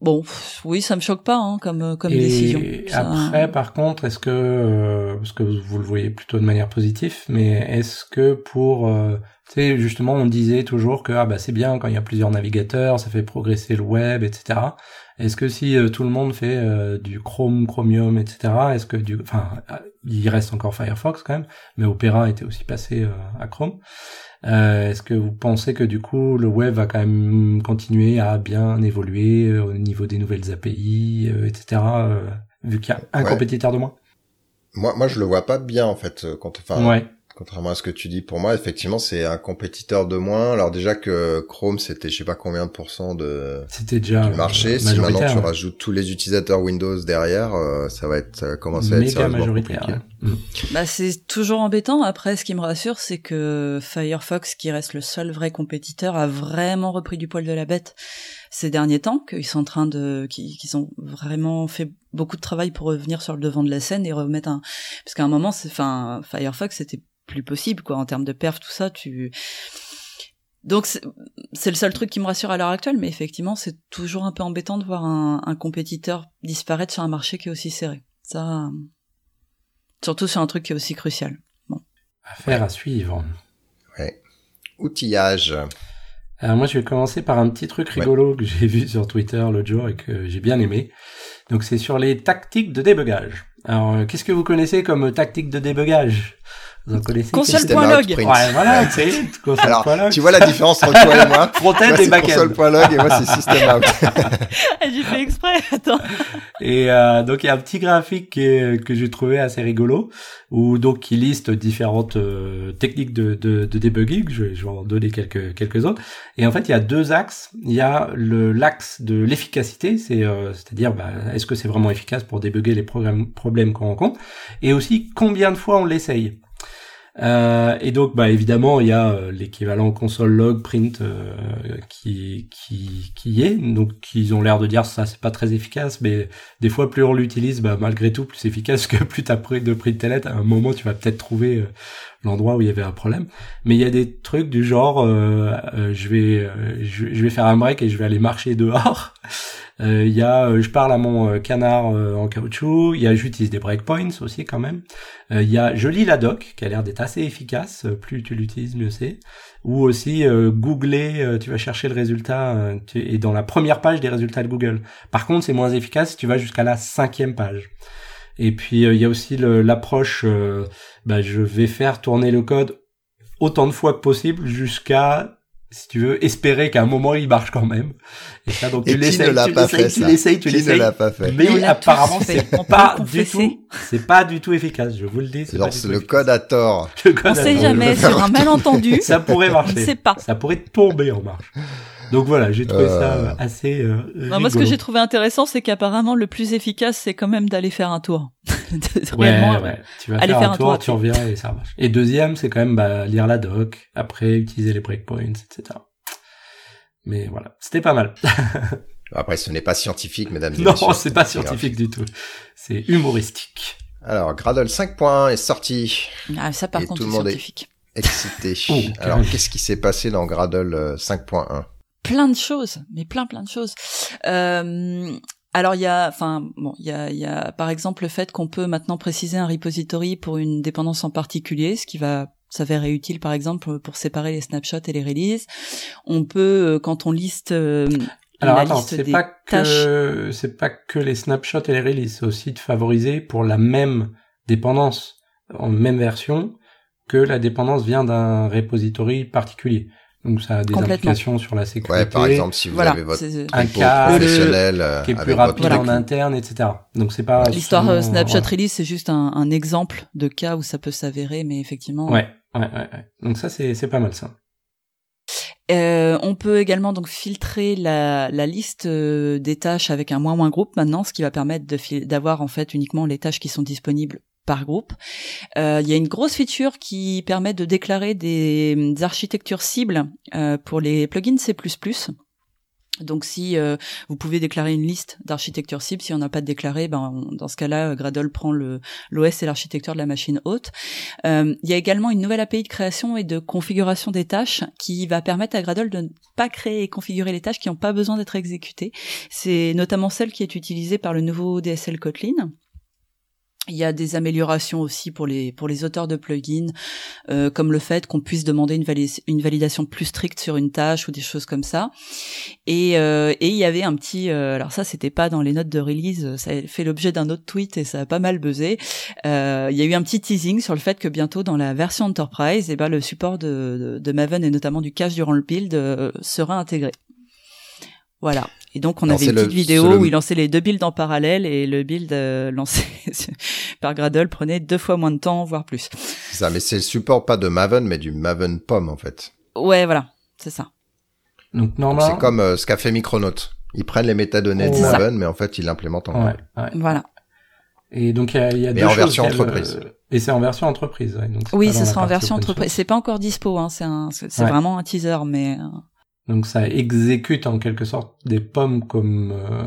Bon, oui, ça me choque pas hein, comme comme Et décision. Ça- après, par contre, est-ce que, euh, parce que vous, le voyez plutôt de manière positive, mais est-ce que pour, euh, tu sais, justement, on disait toujours que ah bah c'est bien quand il y a plusieurs navigateurs, ça fait progresser le web, etc. Est-ce que si euh, tout le monde fait euh, du Chrome, Chromium, etc. Est-ce que du, enfin, euh, il reste encore Firefox quand même, mais Opera était aussi passé euh, à Chrome. Euh, Est-ce que vous pensez que du coup le web va quand même continuer à bien évoluer euh, au niveau des nouvelles API, euh, etc. euh, vu qu'il y a un Ouais. compétiteur de moins? Moi, moi, je le vois pas bien, en fait, euh, quand, enfin, Ouais. Contrairement à ce que tu dis, pour moi, effectivement, c'est un compétiteur de moins. Alors déjà que Chrome, c'était je sais pas combien de pourcents de C'était déjà du marché. euh, si maintenant tu ouais. rajoutes tous les utilisateurs Windows derrière, euh, ça va être, ça va commencer à être sérieusement majoritaire. compliqué. Mm. Bah, c'est toujours embêtant. Après, ce qui me rassure, c'est que Firefox, qui reste le seul vrai compétiteur, a vraiment repris du poil de la bête ces derniers temps, qu'ils sont en train de, qu'ils qu'ils ont vraiment fait beaucoup de travail pour revenir sur le devant de la scène et remettre un, parce qu'à un moment, c'est, enfin, Firefox, c'était plus possible, quoi, en termes de perf, tout ça, tu, donc c'est le seul truc qui me rassure à l'heure actuelle, mais effectivement, c'est toujours un peu embêtant de voir un, un compétiteur disparaître sur un marché qui est aussi serré. Ça, surtout sur un truc qui est aussi crucial. Affaire à suivre. Outillage. Alors moi, je vais commencer par un petit truc rigolo que j'ai vu sur Twitter l'autre jour et que j'ai bien aimé. Donc c'est sur les tactiques de débugage. Alors euh, qu'est-ce que vous connaissez comme tactique de débugage? Vous en connaissez Console System point out log. print. Ouais, voilà, c'est console Alors, point log. tu vois la différence entre toi et moi Front-end et c'est back-end. console.log et moi, c'est system out. J'ai fait exprès, attends. Et euh, donc il y a un petit graphique que j'ai trouvé assez rigolo, où donc qui liste différentes euh, techniques de, de, de debugging. Je, vais- je vais en donner quelques quelques autres. Et en fait il y a deux axes. Il y a le l'axe de l'efficacité, c'est euh, c'est-à-dire bah, est-ce que c'est vraiment efficace pour débugger les problèmes qu'on rencontre, et aussi combien de fois on l'essaye? Euh, et donc, bah évidemment, il y a euh, l'équivalent console log print euh, qui qui qui est. Donc, ils ont l'air de dire ça, c'est pas très efficace, mais des fois, plus on l'utilise, bah malgré tout, plus efficace que plus t'as pris de print tellet. À un moment, tu vas peut-être trouver euh, l'endroit où il y avait un problème. Mais il y a des trucs du genre, euh, je vais je vais faire un break et je vais aller marcher dehors. Euh, Il y a, euh, je parle à mon euh, canard en caoutchouc. Il y a, j'utilise des breakpoints aussi quand même. Il y a, je lis la doc qui a l'air d'être assez efficace. Plus tu l'utilises, mieux c'est. Ou aussi googler, tu vas chercher le résultat tu es dans la première page des résultats de Google. Par contre, c'est moins efficace si tu vas jusqu'à la cinquième page. Et puis il y a aussi l'approche, euh, bah, je vais faire tourner le code autant de fois que possible jusqu'à si tu veux, espérer qu'à un moment il marche quand même. Et ça, donc tu l'essayes, tu l'essayes, tu l'essayes, tu l'essayes. l'a pas fait Mais apparemment, c'est pas du tout, c'est pas du tout efficace, je vous le dis. C'est le code à tort. On sait jamais, sur un malentendu. Ça pourrait marcher. On sait pas. Ça pourrait tomber en marche. Donc voilà, j'ai trouvé ça euh. assez. Euh, moi, ce que j'ai trouvé intéressant, c'est qu'apparemment le plus efficace, c'est quand même d'aller faire un tour. ouais, ouais. Tu vas aller faire, un, tour, tu reviens et ça marche. Et deuxième, c'est quand même bah, lire la doc, après utiliser les breakpoints, etc. Mais voilà, c'était pas mal. Après, ce n'est pas scientifique, mesdames et messieurs. Non, c'est pas scientifique du tout. C'est humoristique. Alors, Gradle 5 points est sorti. Ah, ça, par contre, tout le monde scientifique. est excité. Oh, Alors, qu'est-ce qui s'est passé dans Gradle 5.1 euh, Plein de choses, mais plein, plein de choses. Euh, alors il y a, enfin bon, il y a, y a par exemple le fait qu'on peut maintenant préciser un repository pour une dépendance en particulier, ce qui va s'avérer utile par exemple pour séparer les snapshots et les releases. On peut, euh, quand on liste euh, alors attends, c'est pas que c'est pas que les snapshots et les releases, c'est aussi de favoriser pour la même dépendance en même version que la dépendance vient d'un repository particulier. Donc ça a des implications sur la sécurité. Ouais, par exemple, si vous avez votre un cas professionnel euh, qui est plus rapide en interne, etc. Donc c'est pas l'histoire euh, Snapshot Release, c'est juste un, un, exemple de cas où ça peut s'avérer, mais effectivement. Ouais, ouais, ouais. ouais. Donc ça c'est c'est pas mal ça. Euh, on peut également donc filtrer la, la liste euh, des tâches avec un moins moins groupe maintenant, ce qui va permettre d'avoir en fait uniquement les tâches qui sont disponibles par groupe. Euh, il y a une grosse feature qui permet de déclarer des, architectures cibles euh, pour les plugins C++. Donc si euh, vous pouvez déclarer une liste d'architectures cibles, si on n'a pas de déclaré, ben dans ce cas-là, Gradle prend le l'OS et l'architecture de la machine haute. il y a également une nouvelle API de création et de configuration des tâches qui va permettre à Gradle de ne pas créer et configurer les tâches qui n'ont pas besoin d'être exécutées. C'est notamment celle qui est utilisée par le nouveau DSL Kotlin. Il y a des améliorations aussi pour les pour les auteurs de plugins, euh, comme le fait qu'on puisse demander une, validation plus stricte sur une tâche ou des choses comme ça. Et, euh, et il y avait un petit, euh, alors ça c'était pas dans les notes de release, ça a fait l'objet d'un autre tweet et ça a pas mal buzzé. Euh, il y a eu un petit teasing sur le fait que bientôt dans la version Enterprise, eh ben le support de, de, Maven et notamment du cache durant le build sera intégré. Voilà. Et donc on avait une petite vidéo où il lançait les deux builds en parallèle et le build euh, lancé par Gradle prenait deux fois moins de temps, voire plus. C'est ça, mais c'est le support pas de Maven, mais du Maven POM en fait. Ouais, voilà, c'est ça. Donc normalement, c'est comme euh, ce qu'a fait Micronaut. Ils prennent les métadonnées de Maven, mais en fait ils l'implémentent en ouais, ouais. Voilà. Et donc il y a, y a deux en version entreprise. Et c'est en version entreprise. Ouais, donc oui, ce sera en version entreprise. C'est pas encore dispo. Hein. C'est c'est vraiment un teaser, mais. Euh, donc ça exécute en quelque sorte des pommes comme euh,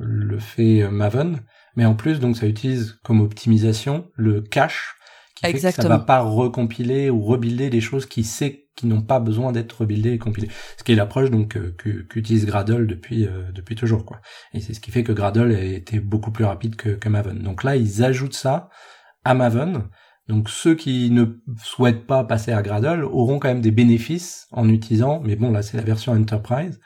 le fait euh, Maven, mais en plus donc ça utilise comme optimisation le cache qui Exactement. fait que ça va pas recompiler ou rebuilder des choses qui sait qui n'ont pas besoin d'être rebuildées et compilées. Ce qui est l'approche donc euh, qu'utilise Gradle depuis depuis toujours quoi. Et c'est ce qui fait que Gradle a été beaucoup plus rapide que, que Maven. Donc là ils ajoutent ça à Maven donc ceux qui ne souhaitent pas passer à Gradle auront quand même des bénéfices en utilisant, mais bon là c'est la version Enterprise.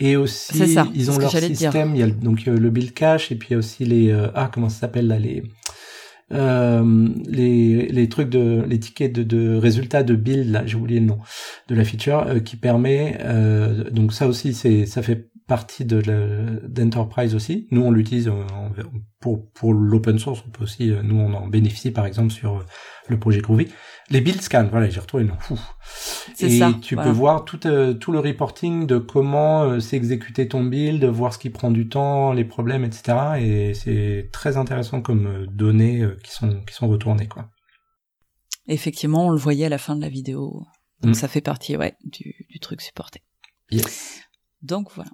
Et aussi ils ont leur système, il y a donc le build cache et puis il y a aussi les euh, ah comment ça s'appelle là les euh, les, les trucs de les tickets de, de résultats de build là j'ai oublié le nom de la feature euh, qui permet euh, donc ça aussi c'est ça fait partie de d'Enterprise aussi. Nous, on l'utilise pour pour l'open source. On peut aussi, euh, nous, on en bénéficie par exemple sur euh, le projet Groovy. Les build scans, voilà, j'ai retrouvé. Et ça, tu peux voir tout euh, tout le reporting de comment s'exécuter ton build, voir ce qui prend du temps, les problèmes, etc. Et c'est très intéressant comme données qui sont qui sont retournées quoi. Effectivement, on le voyait à la fin de la vidéo. Donc mm. ça fait partie, ouais, du, du truc supporté. Yes. Donc voilà.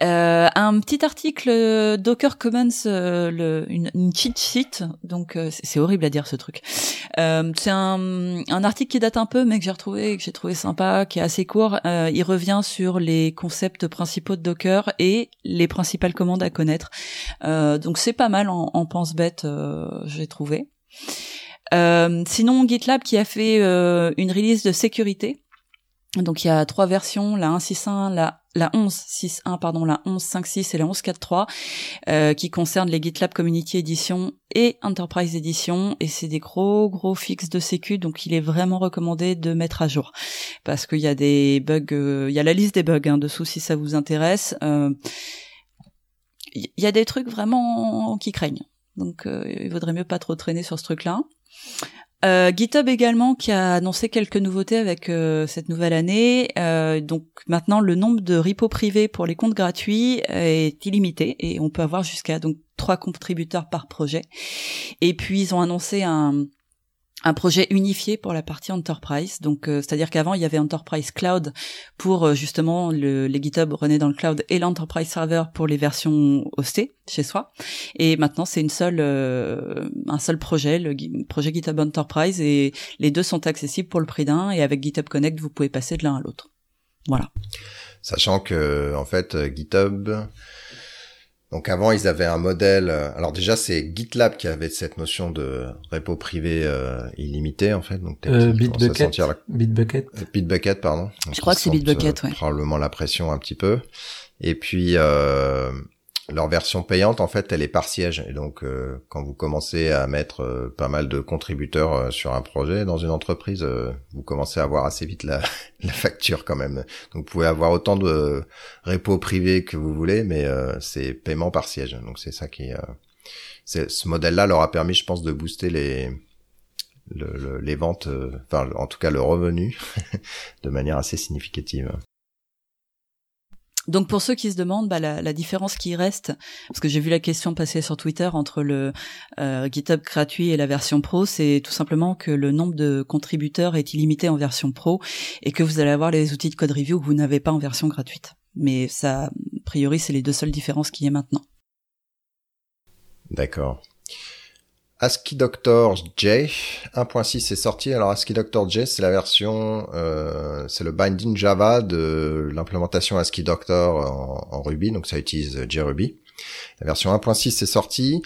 Euh, un petit article Docker Commons, euh, une, cheat sheet, donc euh, c'est horrible à dire ce truc. Euh, c'est un, un, article qui date un peu, mais que j'ai retrouvé, que j'ai trouvé sympa, qui est assez court. il revient sur les concepts principaux de Docker et les principales commandes à connaître. donc c'est pas mal en, en pense bête, j'ai trouvé. sinon GitLab qui a fait une release de sécurité Donc il y a trois versions, la 1.6.1, la la 11.6.1 pardon, la 11.5.6 et la 11.4.3 euh, qui concernent les GitLab Community Edition et Enterprise Edition et c'est des gros gros fixes de sécu donc il est vraiment recommandé de mettre à jour parce qu'il y a des bugs, euh, il y a la liste des bugs hein, dessous si ça vous intéresse. Euh, il y a des trucs vraiment qui craignent. Donc euh, il vaudrait mieux pas trop traîner sur ce truc-là. Euh, GitHub également qui a annoncé quelques nouveautés avec euh, cette nouvelle année. Euh, donc maintenant le nombre de repos privés pour les comptes gratuits est illimité et on peut avoir jusqu'à donc trois contributeurs par projet. Et puis ils ont annoncé un un projet unifié pour la partie enterprise. Donc, euh, c'est-à-dire qu'avant il y avait Enterprise Cloud pour euh, justement le, les GitHub renaient dans le cloud et l'Enterprise Server pour les versions hostées chez soi. Et maintenant c'est une seule, euh, un seul projet, le projet GitHub Enterprise, et les deux sont accessibles pour le prix d'un. Et avec GitHub Connect, vous pouvez passer de l'un à l'autre. Voilà. Sachant que en fait GitHub donc avant, ils avaient un modèle. Euh, alors déjà, c'est GitLab qui avait cette notion de repo privé euh, illimité en fait. Donc euh, Bitbucket. Bitbucket. Euh, Bitbucket, pardon. Je crois que c'est Bitbucket, ouais. Probablement la pression un petit peu. Et puis euh, leur version payante, en fait, elle est par siège. Et donc, euh, quand vous commencez à mettre euh, pas mal de contributeurs euh, sur un projet dans une entreprise, vous commencez à voir assez vite la, la, facture quand même. Donc, vous pouvez avoir autant de repos privés que vous voulez, mais c'est paiement par siège. Donc, c'est ça qui... c'est ce modèle-là leur a permis, je pense, de booster les... Le, les ventes, enfin en tout cas le revenu, de manière assez significative. Donc pour ceux qui se demandent bah, la, la, différence qui reste, parce que j'ai vu la question passer sur Twitter entre le euh, GitHub gratuit et la version pro, c'est tout simplement que le nombre de contributeurs est illimité en version pro et que vous allez avoir les outils de code review que vous n'avez pas en version gratuite. Mais ça, a priori, c'est les deux seules différences qu'il y a maintenant. D'accord. ASCII Doctor J 1.6 est sorti. Alors ASCII Doctor J, c'est la version, euh, c'est le binding Java de l'implémentation ASCII Doctor en, Ruby, donc ça utilise JRuby. La version 1.6 est sortie.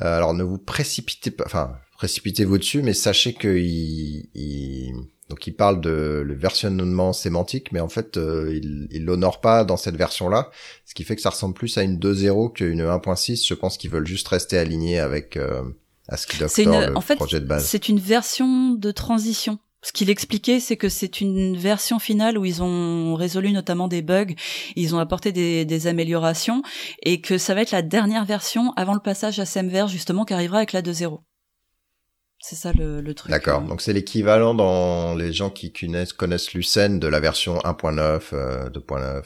Euh, alors ne vous précipitez pas, enfin précipitez-vous dessus, mais sachez que il, donc il parle de le versionnement sémantique, mais en fait euh, il, il l'honore pas dans cette version-là, ce qui fait que ça ressemble plus à une 2.0 qu'une 1.6. Je pense qu'ils veulent juste rester alignés avec euh, c'est une, en fait, C'est une version de transition. Ce qu'il expliquait, c'est que c'est une version finale où ils ont résolu notamment des bugs, ils ont apporté des, des, améliorations, et que ça va être la dernière version avant le passage à SEMVer, justement, qui arrivera avec la 2.0. C'est ça le, le truc. D'accord. Donc c'est l'équivalent dans les gens qui connaissent, connaissent Lucene de la version 1.9, euh, 2.9,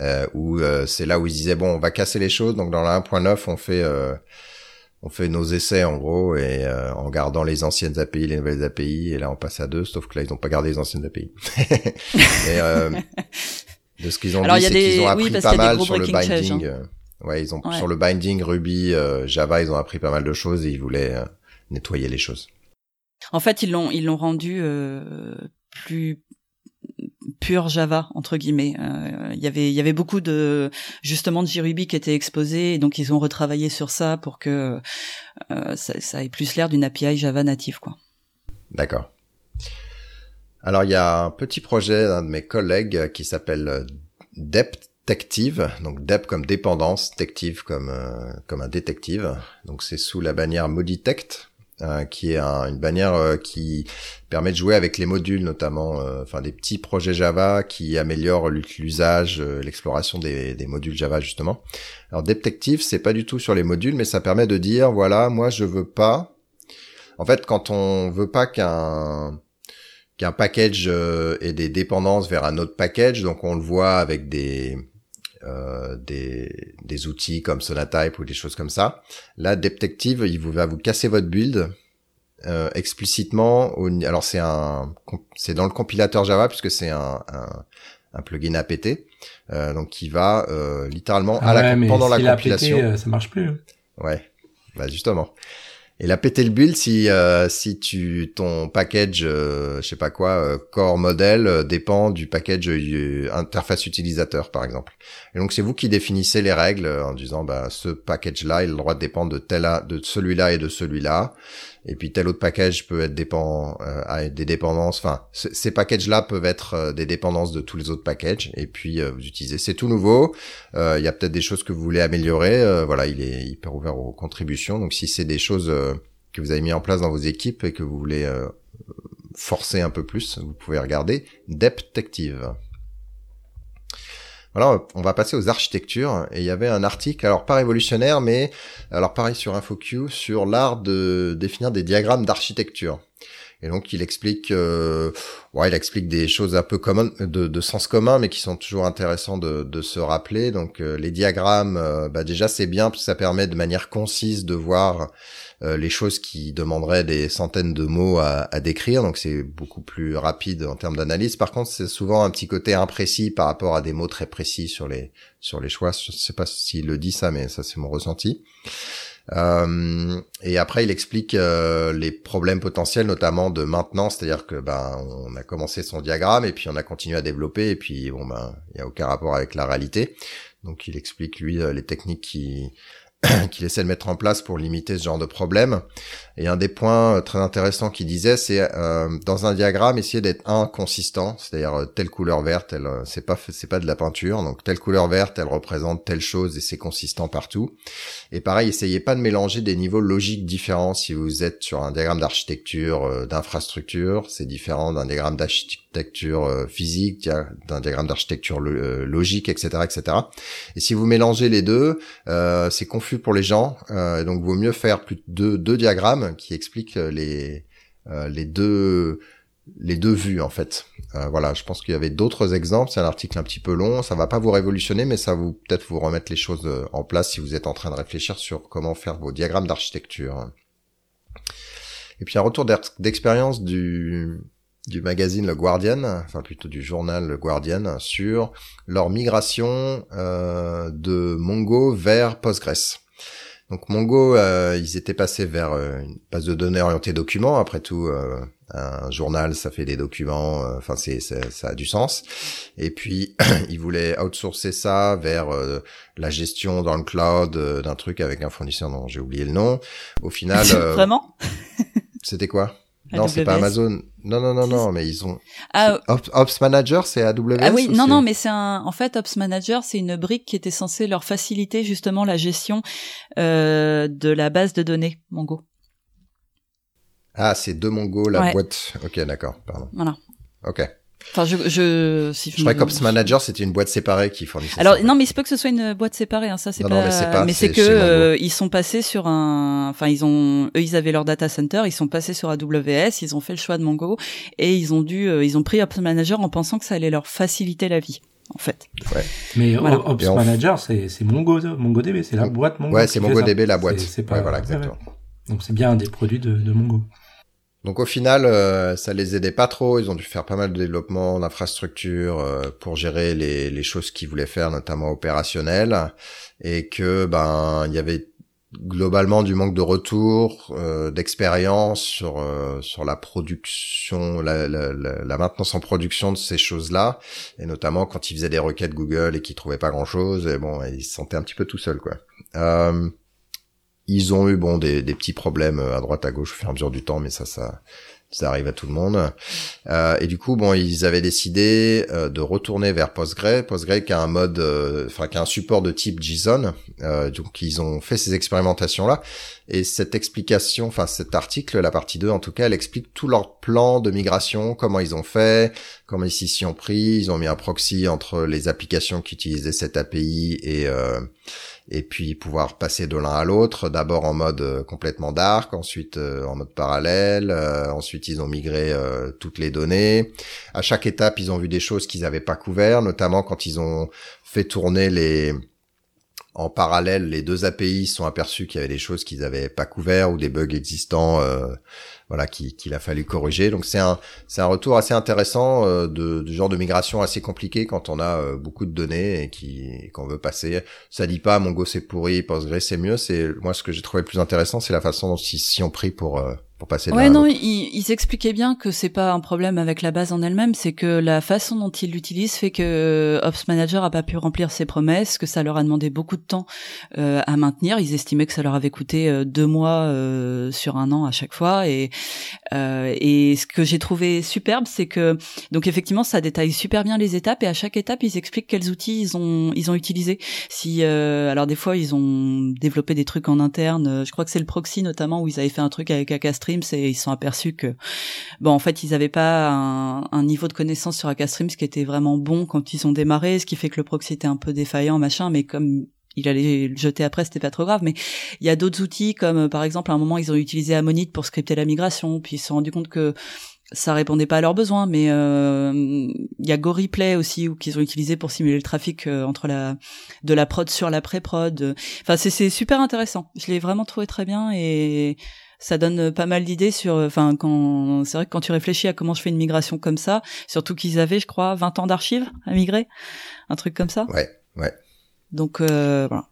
euh, où euh, c'est là où ils disaient bon, on va casser les choses. Donc dans la 1.9, on fait euh, on fait nos essais en gros et euh, en gardant les anciennes API, les nouvelles API et là on passe à deux, sauf que là ils n'ont pas gardé les anciennes API. Mais euh, de ce qu'ils ont dit, c'est qu'ils ont appris pas mal sur le binding. Hein. Euh, ouais, ils ont sur le binding Ruby, Java, ils ont appris pas mal de choses et ils voulaient nettoyer les choses. En fait, ils l'ont ils l'ont rendu plus pur Java entre guillemets. Euh, y avait il y avait beaucoup de justement de JRuby qui étaient exposés et donc ils ont retravaillé sur ça pour que euh, ça, ça, ait plus l'air d'une API Java native quoi. D'accord. Alors il y a un petit projet d'un de mes collègues qui s'appelle Detective, donc Dep comme dépendance, Detective comme euh, comme un détective. Donc c'est sous la bannière Moditect. Euh, qui est une bannière euh, qui permet de jouer avec les modules, notamment, euh, enfin des petits projets Java qui améliorent l'usage, l'exploration des, modules Java justement. Alors Detective, c'est pas du tout sur les modules, mais ça permet de dire voilà, moi je veux pas. En fait, quand on veut pas qu'un qu'un package ait des dépendances vers un autre package, donc on le voit avec des euh, des, des, outils comme Sonatype ou des choses comme ça. Là, Detective, il vous, va vous casser votre build euh, explicitement. Au, alors c'est un, c'est dans le compilateur Java puisque c'est un, un, un, plugin APT, euh, donc qui va euh, littéralement à la, pendant la compilation. APT, euh, ça marche plus. Hein. Ouais, bah justement. Et la péter le build si euh, si tu ton package euh, je sais pas quoi euh, core modèle euh, dépend du package interface utilisateur par exemple. Et donc c'est vous qui définissez les règles en disant bah ce package là il a le droit de dépendre de tel de celui-là et de celui-là. Et puis tel autre package peut être dépend à des dépendances. Enfin, ces packages-là peuvent être des dépendances de tous les autres packages, et puis vous utilisez. C'est tout nouveau. Il y a peut-être des choses que vous voulez améliorer. voilà, il est hyper ouvert aux contributions. Donc si c'est des choses que vous avez mis en place dans vos équipes et que vous voulez forcer un peu plus, vous pouvez regarder Deptective. Voilà, on va passer aux architectures. Et il y avait un article, alors pas révolutionnaire, mais alors pareil sur InfoQ, sur l'art de définir des diagrammes d'architecture. Et donc il explique, euh, ouais, il explique des choses un peu communes, de, sens commun, mais qui sont toujours intéressants de, se rappeler. Donc euh, les diagrammes, euh, bah déjà c'est bien parce ça permet de manière concise de voir les choses qui demanderaient des centaines de mots à, à décrire, donc c'est beaucoup plus rapide en termes d'analyse. Par contre, c'est souvent un petit côté imprécis par rapport à des mots très précis sur les sur les choix. Je sais pas s'il le dit ça, mais ça c'est mon ressenti. Euh, et après, il explique euh, les problèmes potentiels, notamment de maintenance, c'est-à-dire que ben on a commencé son diagramme et puis on a continué à développer et puis bon ben il y a aucun rapport avec la réalité. Donc il explique lui euh, les techniques qui qu'il essaie de mettre en place pour limiter ce genre de problème. Et un des points euh, très intéressants qu'il disait, c'est euh, dans un diagramme essayer d'être inconsistant, c'est-à-dire euh, telle couleur verte, elle, c'est pas c'est pas de la peinture, donc telle couleur verte, elle représente telle chose et c'est consistant partout. Et pareil, essayez pas de mélanger des niveaux logiques différents. Si vous êtes sur un diagramme d'architecture, d'infrastructure, c'est différent d'un diagramme d'architecture physique, d'un diagramme d'architecture logique, etc., etc. Et si vous mélangez les deux, c'est confus pour les gens. donc, vaut mieux faire plus de deux diagrammes qui explique euh, les euh, les deux les deux vues en fait. Euh, voilà, je pense qu'il y avait d'autres exemples. C'est un article un petit peu long. Ça va pas vous révolutionner, mais ça vous peut-être vous remettre les choses en place si vous êtes en train de réfléchir sur comment faire vos diagrammes d'architecture. Et puis un retour d'expérience du du magazine Le Guardian, enfin plutôt du journal Le Guardian, sur leur migration de Mongo vers Postgres. Donc Mongo, euh, ils étaient passés vers euh, une base de données orientée documents. Après tout, euh, un journal, ça fait des documents. Enfin, c'est, ça a du sens. Et puis, ils voulaient outsourcer ça vers la gestion dans le cloud d'un truc avec un fournisseur dont j'ai oublié le nom. Au final, vraiment, c'était quoi? Non, c'est pas Amazon. Non, non, non, non, mais ils ont. Ah, Ops, Manager, c'est AWS. Ah oui, non, non, mais c'est un. En fait, Ops Manager, c'est une brique qui était censée leur faciliter justement la gestion euh, de la base de données Mongo. Ah, c'est de Mongo la boîte. Ok, d'accord, pardon. Voilà. Ok. Enfin, je, je, si je, je crois qu'Ops Manager c'était une boîte séparée qui fournissait. Alors non, mais c'est pas que ce soit une boîte séparée, hein, ça c'est pas. pas. Mais c'est que euh, ils sont passés sur un, enfin ils ont, eux ils avaient leur data center, ils sont passés sur AWS, ils ont fait le choix de Mongo et ils ont dû, euh, ils ont pris Ops Manager en pensant que ça allait leur faciliter la vie. En fait. Ouais. Mais Ops Manager, c'est c'est Mongo, MongoDB, c'est la boîte Mongo. Ouais, c'est MongoDB la boîte. C'est pas. Ouais, voilà, exactement. Donc c'est bien un des produits de, de Mongo. Donc au final, euh, ça les aidait pas trop. Ils ont dû faire pas mal de développement d'infrastructures euh, pour gérer les, les choses qu'ils voulaient faire, notamment opérationnelles, et que ben il y avait globalement du manque de retour, euh, d'expérience sur sur la production, la, la, la, maintenance en production de ces choses-là, et notamment quand ils faisaient des requêtes Google et qu'ils trouvaient pas grand-chose, et bon, ils se sentaient un petit peu tout seuls quoi. Ils ont eu bon des, des, petits problèmes euh, à droite à gauche au fur et à mesure du temps, mais ça, ça, ça arrive à tout le monde. Euh, et du coup, bon, ils avaient décidé euh, de retourner vers Postgre. Postgre qui a un mode, euh, enfin qui a un support de type JSON. Euh, donc ils ont fait ces expérimentations là. Et cette explication, enfin cet article, la partie 2 en tout cas, elle explique tout leur plan de migration, comment ils ont fait, comment ils s'y sont pris. Ils ont mis un proxy entre les applications qui utilisaient cette API et et puis pouvoir passer de l'un à l'autre, d'abord en mode euh, complètement dark, ensuite euh, en mode parallèle, euh, ensuite ils ont migré toutes les données. À chaque étape, ils ont vu des choses qu'ils n'avaient pas couvert, notamment quand ils ont fait tourner les en parallèle, les deux API sont aperçus qu'il y avait des choses qu'ils n'avaient pas couvert ou des bugs existants voilà qu'il a fallu corriger. Donc c'est un c'est un retour assez intéressant euh, de genre de migration assez compliqué quand on a euh, beaucoup de données et qui qu'on veut passer. Ça dit pas Mongo c'est pourri, Postgre c'est mieux. C'est moi ce que j'ai trouvé le plus intéressant, c'est la façon dont ils s'y ont pris pour euh, pour passer. Ouais, non, ils, ils, expliquaient bien que c'est pas un problème avec la base en elle-même, c'est que la façon dont ils l'utilisent fait que Ops Manager a pas pu remplir ses promesses, que ça leur a demandé beaucoup de temps euh, à maintenir. Ils estimaient que ça leur avait coûté euh, deux mois euh, sur un an à chaque fois. Et euh, et ce que j'ai trouvé superbe, c'est que donc effectivement ça détaille super bien les étapes et à chaque étape ils expliquent quels outils ils ont ils ont utilisé. Si alors des fois ils ont développé des trucs en interne. Je crois que c'est le proxy notamment où ils avaient fait un truc avec Et ils sont aperçus que bon en fait ils n'avaient pas un, niveau de connaissance sur Akastreams qui était vraiment bon quand ils ont démarré, ce qui fait que le proxy était un peu défaillant machin, mais comme il allait le jeter après, c'était pas trop grave. Mais il y a d'autres outils comme par exemple à un moment ils ont utilisé Ammonit pour scripter la migration, puis ils se sont rendus compte que ça répondait pas à leurs besoins, mais euh, il y a GoReplay aussi ou qu'ils ont utilisé pour simuler le trafic euh, entre la de la prod sur la pré-prod. Enfin c'est super intéressant. Je l'ai vraiment trouvé très bien et ça donne pas mal d'idées sur enfin quand c'est vrai que quand tu réfléchis à comment je fais une migration comme ça surtout qu'ils avaient je crois 20 ans d'archives à migrer un truc comme ça. Ouais ouais. Donc euh, voilà.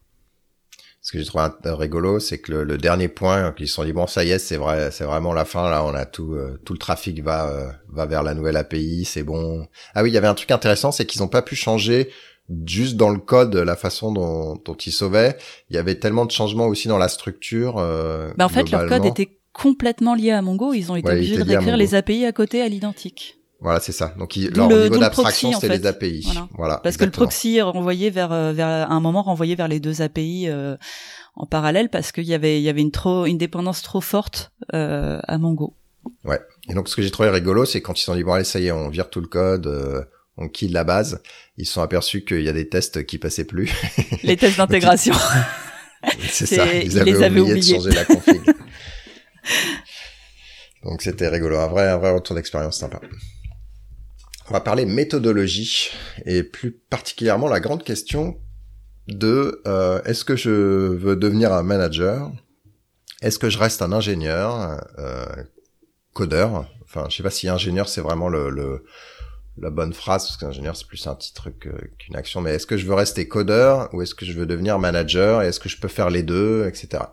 Ce que j'ai trouvé rigolo, c'est que le, dernier point, ils se sont dit bon ça y est, c'est vrai, c'est vraiment la fin là, on a tout, euh, tout le trafic va euh, va vers la nouvelle API, c'est bon. Ah oui, il y avait un truc intéressant, c'est qu'ils n'ont pas pu changer juste dans le code, la façon dont, dont ils sauvaient, il y avait tellement de changements aussi dans la structure. Euh, bah en fait, leur code était complètement lié à Mongo. Ils ont été obligés de réécrire les API à côté à l'identique. Voilà, c'est ça. Donc, leur niveau d'abstraction, c'était les API. Voilà. Parce que le proxy renvoyait vers, euh, vers, à un moment, renvoyait vers les deux API euh, en parallèle parce qu'il y avait, il y avait une trop, une dépendance trop forte euh, à Mongo. Ouais. Et donc, ce que j'ai trouvé rigolo, c'est quand ils sont dit bon allez, ça y est, on vire tout le code, euh, on kill la base, ils se sont aperçus qu'il y a des tests qui passaient plus. Les tests d'intégration. c'est ça, ils, avaient, les avaient oublié de changer la config. Donc c'était rigolo, un vrai, un vrai retour d'expérience sympa. On va parler méthodologie et plus particulièrement la grande question de euh, est-ce que je veux devenir un manager? Est-ce que je reste un ingénieur, euh, codeur? Enfin, je sais pas si ingénieur c'est vraiment le, le la bonne phrase, parce qu'ingénieur c'est plus un titre qu'une action, mais est-ce que je veux rester codeur ou est-ce que je veux devenir manager et est-ce que je peux faire les deux, etc.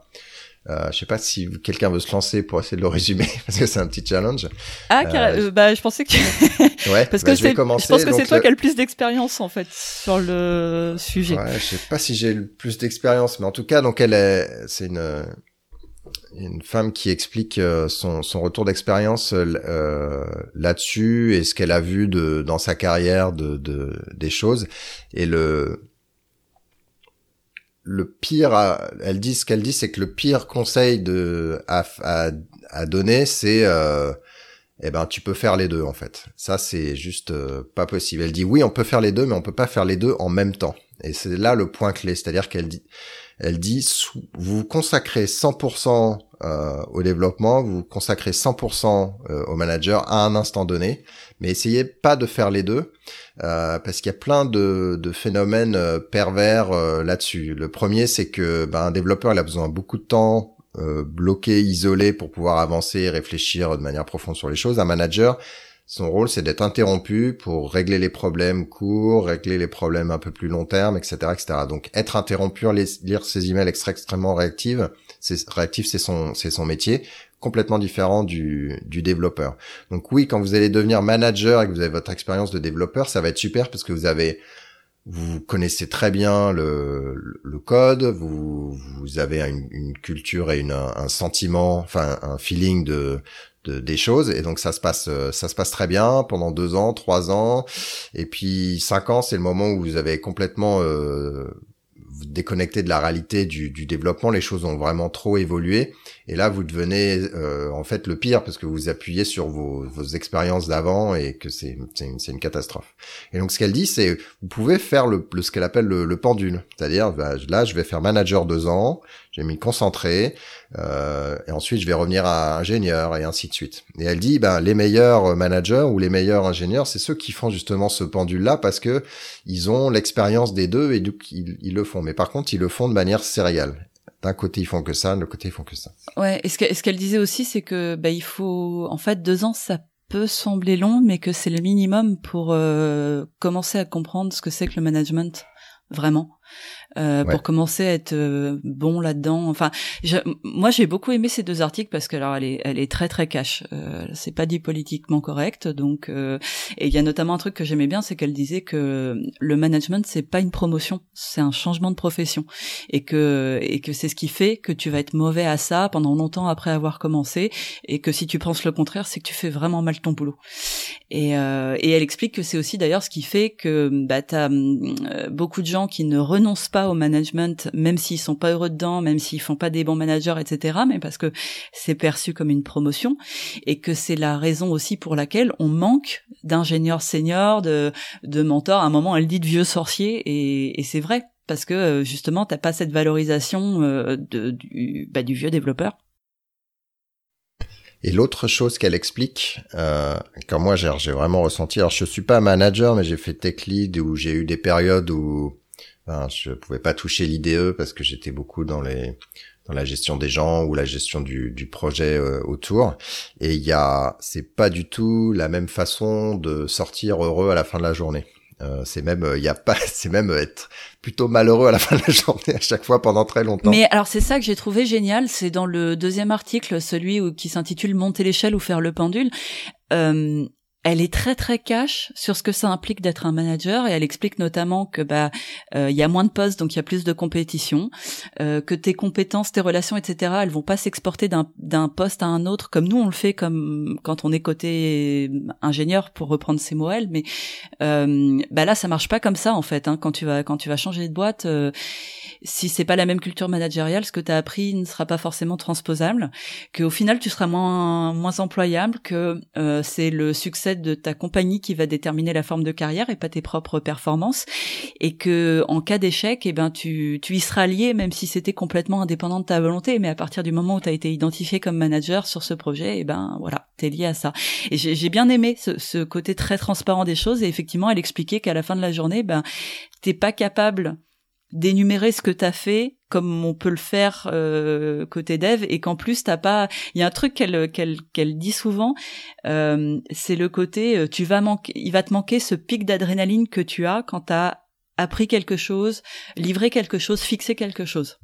Euh, je sais pas si quelqu'un veut se lancer pour essayer de le résumer parce que c'est un petit challenge. Ah, euh, euh, bah je pensais que. ouais. Parce que bah, je, je pense que c'est toi qui as le plus d'expérience en fait sur le sujet. Ouais, je sais pas si j'ai le plus d'expérience, mais en tout cas, donc elle est, c'est une une femme qui explique euh, son, son retour d'expérience euh, là-dessus et ce qu'elle a vu de dans sa carrière de, de des choses. Et le le pire elle dit ce qu'elle dit c'est que le pire conseil de à, à, à donner c'est euh, eh ben tu peux faire les deux en fait. Ça c'est juste euh, pas possible. Elle dit oui on peut faire les deux mais on peut pas faire les deux en même temps. Et c'est là le point clé. C'est-à-dire qu'elle dit elle dit vous consacrez 100% euh, au développement, vous consacrez 100% euh, au manager à un instant donné, mais essayez pas de faire les deux euh, parce qu'il y a plein de, de phénomènes euh, pervers euh, là-dessus. Le premier, c'est que ben, un développeur il a besoin de beaucoup de temps bloqué, isolé pour pouvoir avancer et réfléchir de manière profonde sur les choses. Un manager, son rôle, c'est d'être interrompu pour régler les problèmes courts, régler les problèmes un peu plus long terme, etc., etc. Donc, être interrompu, lire ses emails extrêmement réactifs, c'est réactif, c'est son, c'est son métier, complètement différent du, du développeur. Donc oui, quand vous allez devenir manager et que vous avez votre expérience de développeur, ça va être super parce que vous avez vous connaissez très bien le, le code, vous, vous avez une, une culture et une, un sentiment, enfin un feeling de, des choses et donc ça se passe ça se passe très bien pendant deux ans trois ans et puis cinq ans c'est le moment où vous avez complètement euh, déconnecté de la réalité du, du, développement les choses ont vraiment trop évolué et là vous devenez euh, en fait le pire parce que vous appuyez sur vos, vos expériences d'avant et que c'est une, une, catastrophe et donc ce qu'elle dit c'est vous pouvez faire le, le ce qu'elle appelle le, le pendule c'est-à-dire bah, là je vais faire manager deux ans j'ai mis concentré, euh, et ensuite je vais revenir à ingénieur et ainsi de suite. Et elle dit, ben les meilleurs managers ou les meilleurs ingénieurs, c'est ceux qui font justement ce pendule-là parce que ils ont l'expérience des deux et donc ils, le font. Mais par contre, ils le font de manière sérielle. D'un côté ils font que ça, de l'autre côté ils font que ça. Ouais. Et ce qu'elle disait aussi, c'est que ben il faut, en fait, deux ans, ça peut sembler long, mais que c'est le minimum pour euh, commencer à comprendre ce que c'est que le management vraiment. Euh, pour commencer à être euh, bon là-dedans. Enfin, moi j'ai beaucoup aimé ces deux articles parce que alors elle est, elle est très très cash. Euh, c'est pas dit politiquement correct, donc euh, et il y a notamment un truc que j'aimais bien, c'est qu'elle disait que le management c'est pas une promotion, c'est un changement de profession et que et que c'est ce qui fait que tu vas être mauvais à ça pendant longtemps après avoir commencé et que si tu penses le contraire, c'est que tu fais vraiment mal ton boulot. Et, et elle explique que c'est aussi d'ailleurs ce qui fait que bah t'as beaucoup de gens qui ne renoncent pas au management, même s'ils sont pas heureux dedans, même s'ils font pas des bons managers, etc. Mais parce que c'est perçu comme une promotion et que c'est la raison aussi pour laquelle on manque d'ingénieurs seniors, de, mentors. À un moment, elle dit de vieux sorciers et, c'est vrai parce que euh, justement, t'as pas cette valorisation euh, de, du, bah, du vieux développeur. Et l'autre chose qu'elle explique, euh, quand moi j'ai vraiment ressenti, alors je suis pas manager, mais j'ai fait tech lead où j'ai eu des périodes où Enfin, je pouvais pas toucher l'IDE parce que j'étais beaucoup dans les dans la gestion des gens ou la gestion du, du projet euh, autour. Et il y a, c'est pas du tout la même façon de sortir heureux à la fin de la journée. Euh, c'est même, il y a pas, c'est même être plutôt malheureux à la fin de la journée à chaque fois pendant très longtemps. Mais alors c'est ça que j'ai trouvé génial, c'est dans le deuxième article, celui où, qui s'intitule Monter l'échelle ou faire le pendule. Euh, elle est très très cash sur ce que ça implique d'être un manager et elle explique notamment que bah euh, il y a moins de postes donc il y a plus de compétition, euh, que tes compétences, tes relations, etc. Elles vont pas s'exporter d'un poste à un autre comme nous on le fait comme quand on est côté ingénieur pour reprendre ces mots elle, mais euh, bah là ça marche pas comme ça en fait. Hein, quand tu vas quand tu vas changer de boîte, euh, si c'est pas la même culture managériale, ce que tu as appris ne sera pas forcément transposable, que au final tu seras moins moins employable, que euh, c'est le succès de ta compagnie qui va déterminer la forme de carrière et pas tes propres performances et que en cas d'échec eh ben tu tu y seras lié même si c'était complètement indépendant de ta volonté mais à partir du moment où tu as été identifié comme manager sur ce projet eh ben voilà t'es lié à ça. Et j'ai bien aimé ce, ce, côté très transparent des choses et effectivement elle expliquait qu'à la fin de la journée ben t'es pas capable d'énumérer ce que t'as fait comme on peut le faire euh, côté dev et qu'en plus t'as pas il y a un truc qu'elle qu'elle qu'elle dit souvent euh, c'est le côté euh, tu vas manquer il va te manquer ce pic d'adrénaline que tu as quand t'as appris quelque chose livré quelque chose fixé quelque chose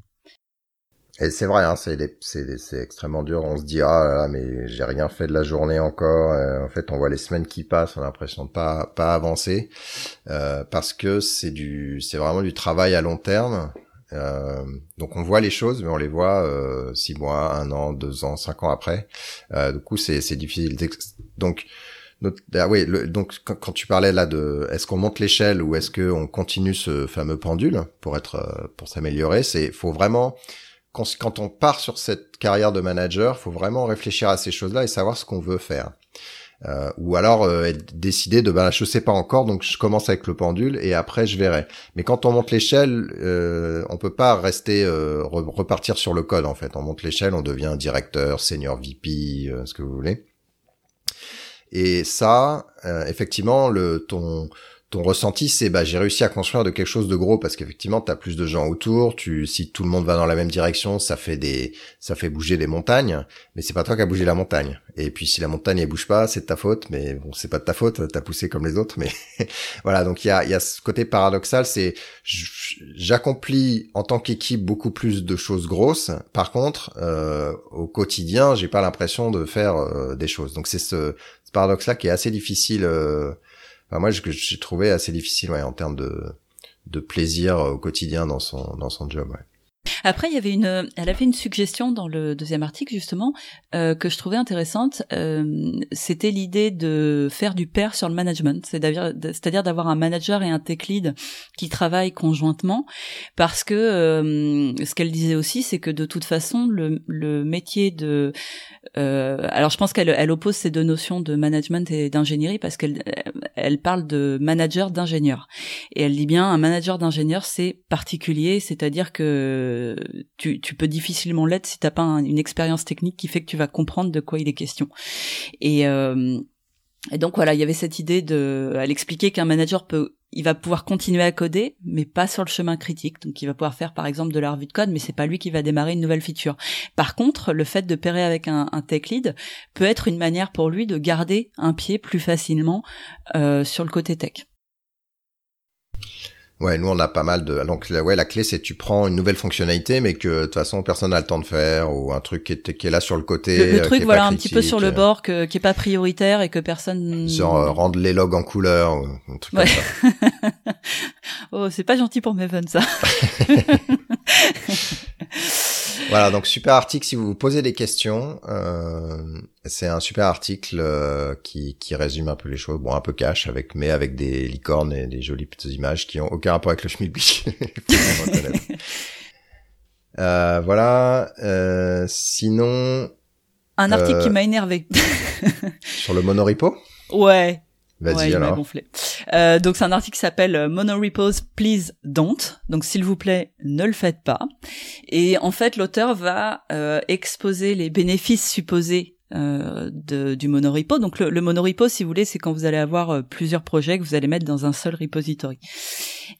et c'est vrai, hein, c'est c'est extrêmement dur. On se dit ah là, là mais j'ai rien fait de la journée encore. Euh, en fait, on voit les semaines qui passent, on a l'impression de pas pas avancer euh, parce que c'est du c'est vraiment du travail à long terme. Euh, donc on voit les choses, mais on les voit euh, six mois, un an, deux ans, cinq ans après. Euh, du coup, c'est c'est difficile. Donc ah oui, donc quand, tu parlais là de est-ce qu'on monte l'échelle ou est-ce qu'on continue ce fameux pendule pour être pour s'améliorer, c'est faut vraiment quand, on part sur cette carrière de manager, faut vraiment réfléchir à ces choses-là et savoir ce qu'on veut faire. Euh, ou alors euh, décider de bah je sais pas encore donc je commence avec le pendule et après je verrai. Mais quand on monte l'échelle euh, on peut pas rester euh, repartir sur le code en fait. On monte l'échelle on devient directeur senior VP euh, ce que vous voulez. Et ça effectivement le ton ton ressenti c'est bah j'ai réussi à construire de quelque chose de gros parce qu'effectivement tu as plus de gens autour, tu si tout le monde va dans la même direction, ça fait des ça fait bouger des montagnes, mais c'est pas toi qui as bougé la montagne. Et puis si la montagne elle bouge pas, c'est de ta faute, mais bon, c'est pas de ta faute, t'as poussé comme les autres mais voilà, donc il y a il y a ce côté paradoxal, c'est j'accomplis en tant qu'équipe beaucoup plus de choses grosses. Par contre, euh, au quotidien, j'ai pas l'impression de faire euh, des choses. Donc c'est ce, ce paradoxe là qui est assez difficile euh, moi, j'ai trouvé assez difficile, ouais, en termes de, de plaisir au quotidien dans son, dans son job, ouais. Après, il y avait une, elle avait une suggestion dans le deuxième article justement euh, que je trouvais intéressante. Euh, C'était l'idée de faire du pair sur le management, c'est-à-dire d'avoir un manager et un tech lead qui travaillent conjointement, parce que euh, ce qu'elle disait aussi, c'est que de toute façon, le, le métier de, euh, alors je pense qu'elle elle oppose ces deux notions de management et d'ingénierie parce qu'elle elle parle de manager d'ingénieur et elle dit bien un manager d'ingénieur c'est particulier, c'est-à-dire que tu, peux difficilement l'être si t'as pas une expérience technique qui fait que tu vas comprendre de quoi il est question. Et, euh, et donc voilà, il y avait cette idée de, elle expliquer qu'un manager peut il va pouvoir continuer à coder, mais pas sur le chemin critique. Donc, il va pouvoir faire, par exemple, de la revue de code, mais c'est pas lui qui va démarrer une nouvelle feature. Par contre, le fait de pairer avec un, tech lead peut être une manière pour lui de garder un pied plus facilement euh, sur le côté tech. Ouais, nous on a pas mal de. Donc ouais, la clé c'est tu prends une nouvelle fonctionnalité, mais que de toute façon personne n'a le temps de faire ou un truc qui est, qui est là sur le côté. Le, le euh, truc, voilà, un petit peu sur le critique, bord, que, qui est pas prioritaire et que personne. euh, Genre euh, rendre les logs en couleur ou un truc Ouais. comme ça. oh, c'est pas gentil pour Maven ça. Voilà, donc super article si vous vous posez des questions. Euh, c'est un super article euh, qui, qui résume un peu les choses, bon un peu cash avec mais avec des licornes et des jolies petites images qui ont aucun rapport avec le schmilblick. Euh, voilà. Euh, sinon Un article Euh, qui m'a énervé. sur le monorepo, ouais. Vas-y ouais, il m'a alors. gonflé. Euh, donc c'est un article qui s'appelle euh, Monorepos Please Don't. Donc s'il vous plaît, ne le faites pas. Et en fait, l'auteur va euh, exposer les bénéfices supposés euh, de, du monorepo. Donc le, le monorepo, si vous voulez, c'est quand vous allez avoir plusieurs projets que vous allez mettre dans un seul repository.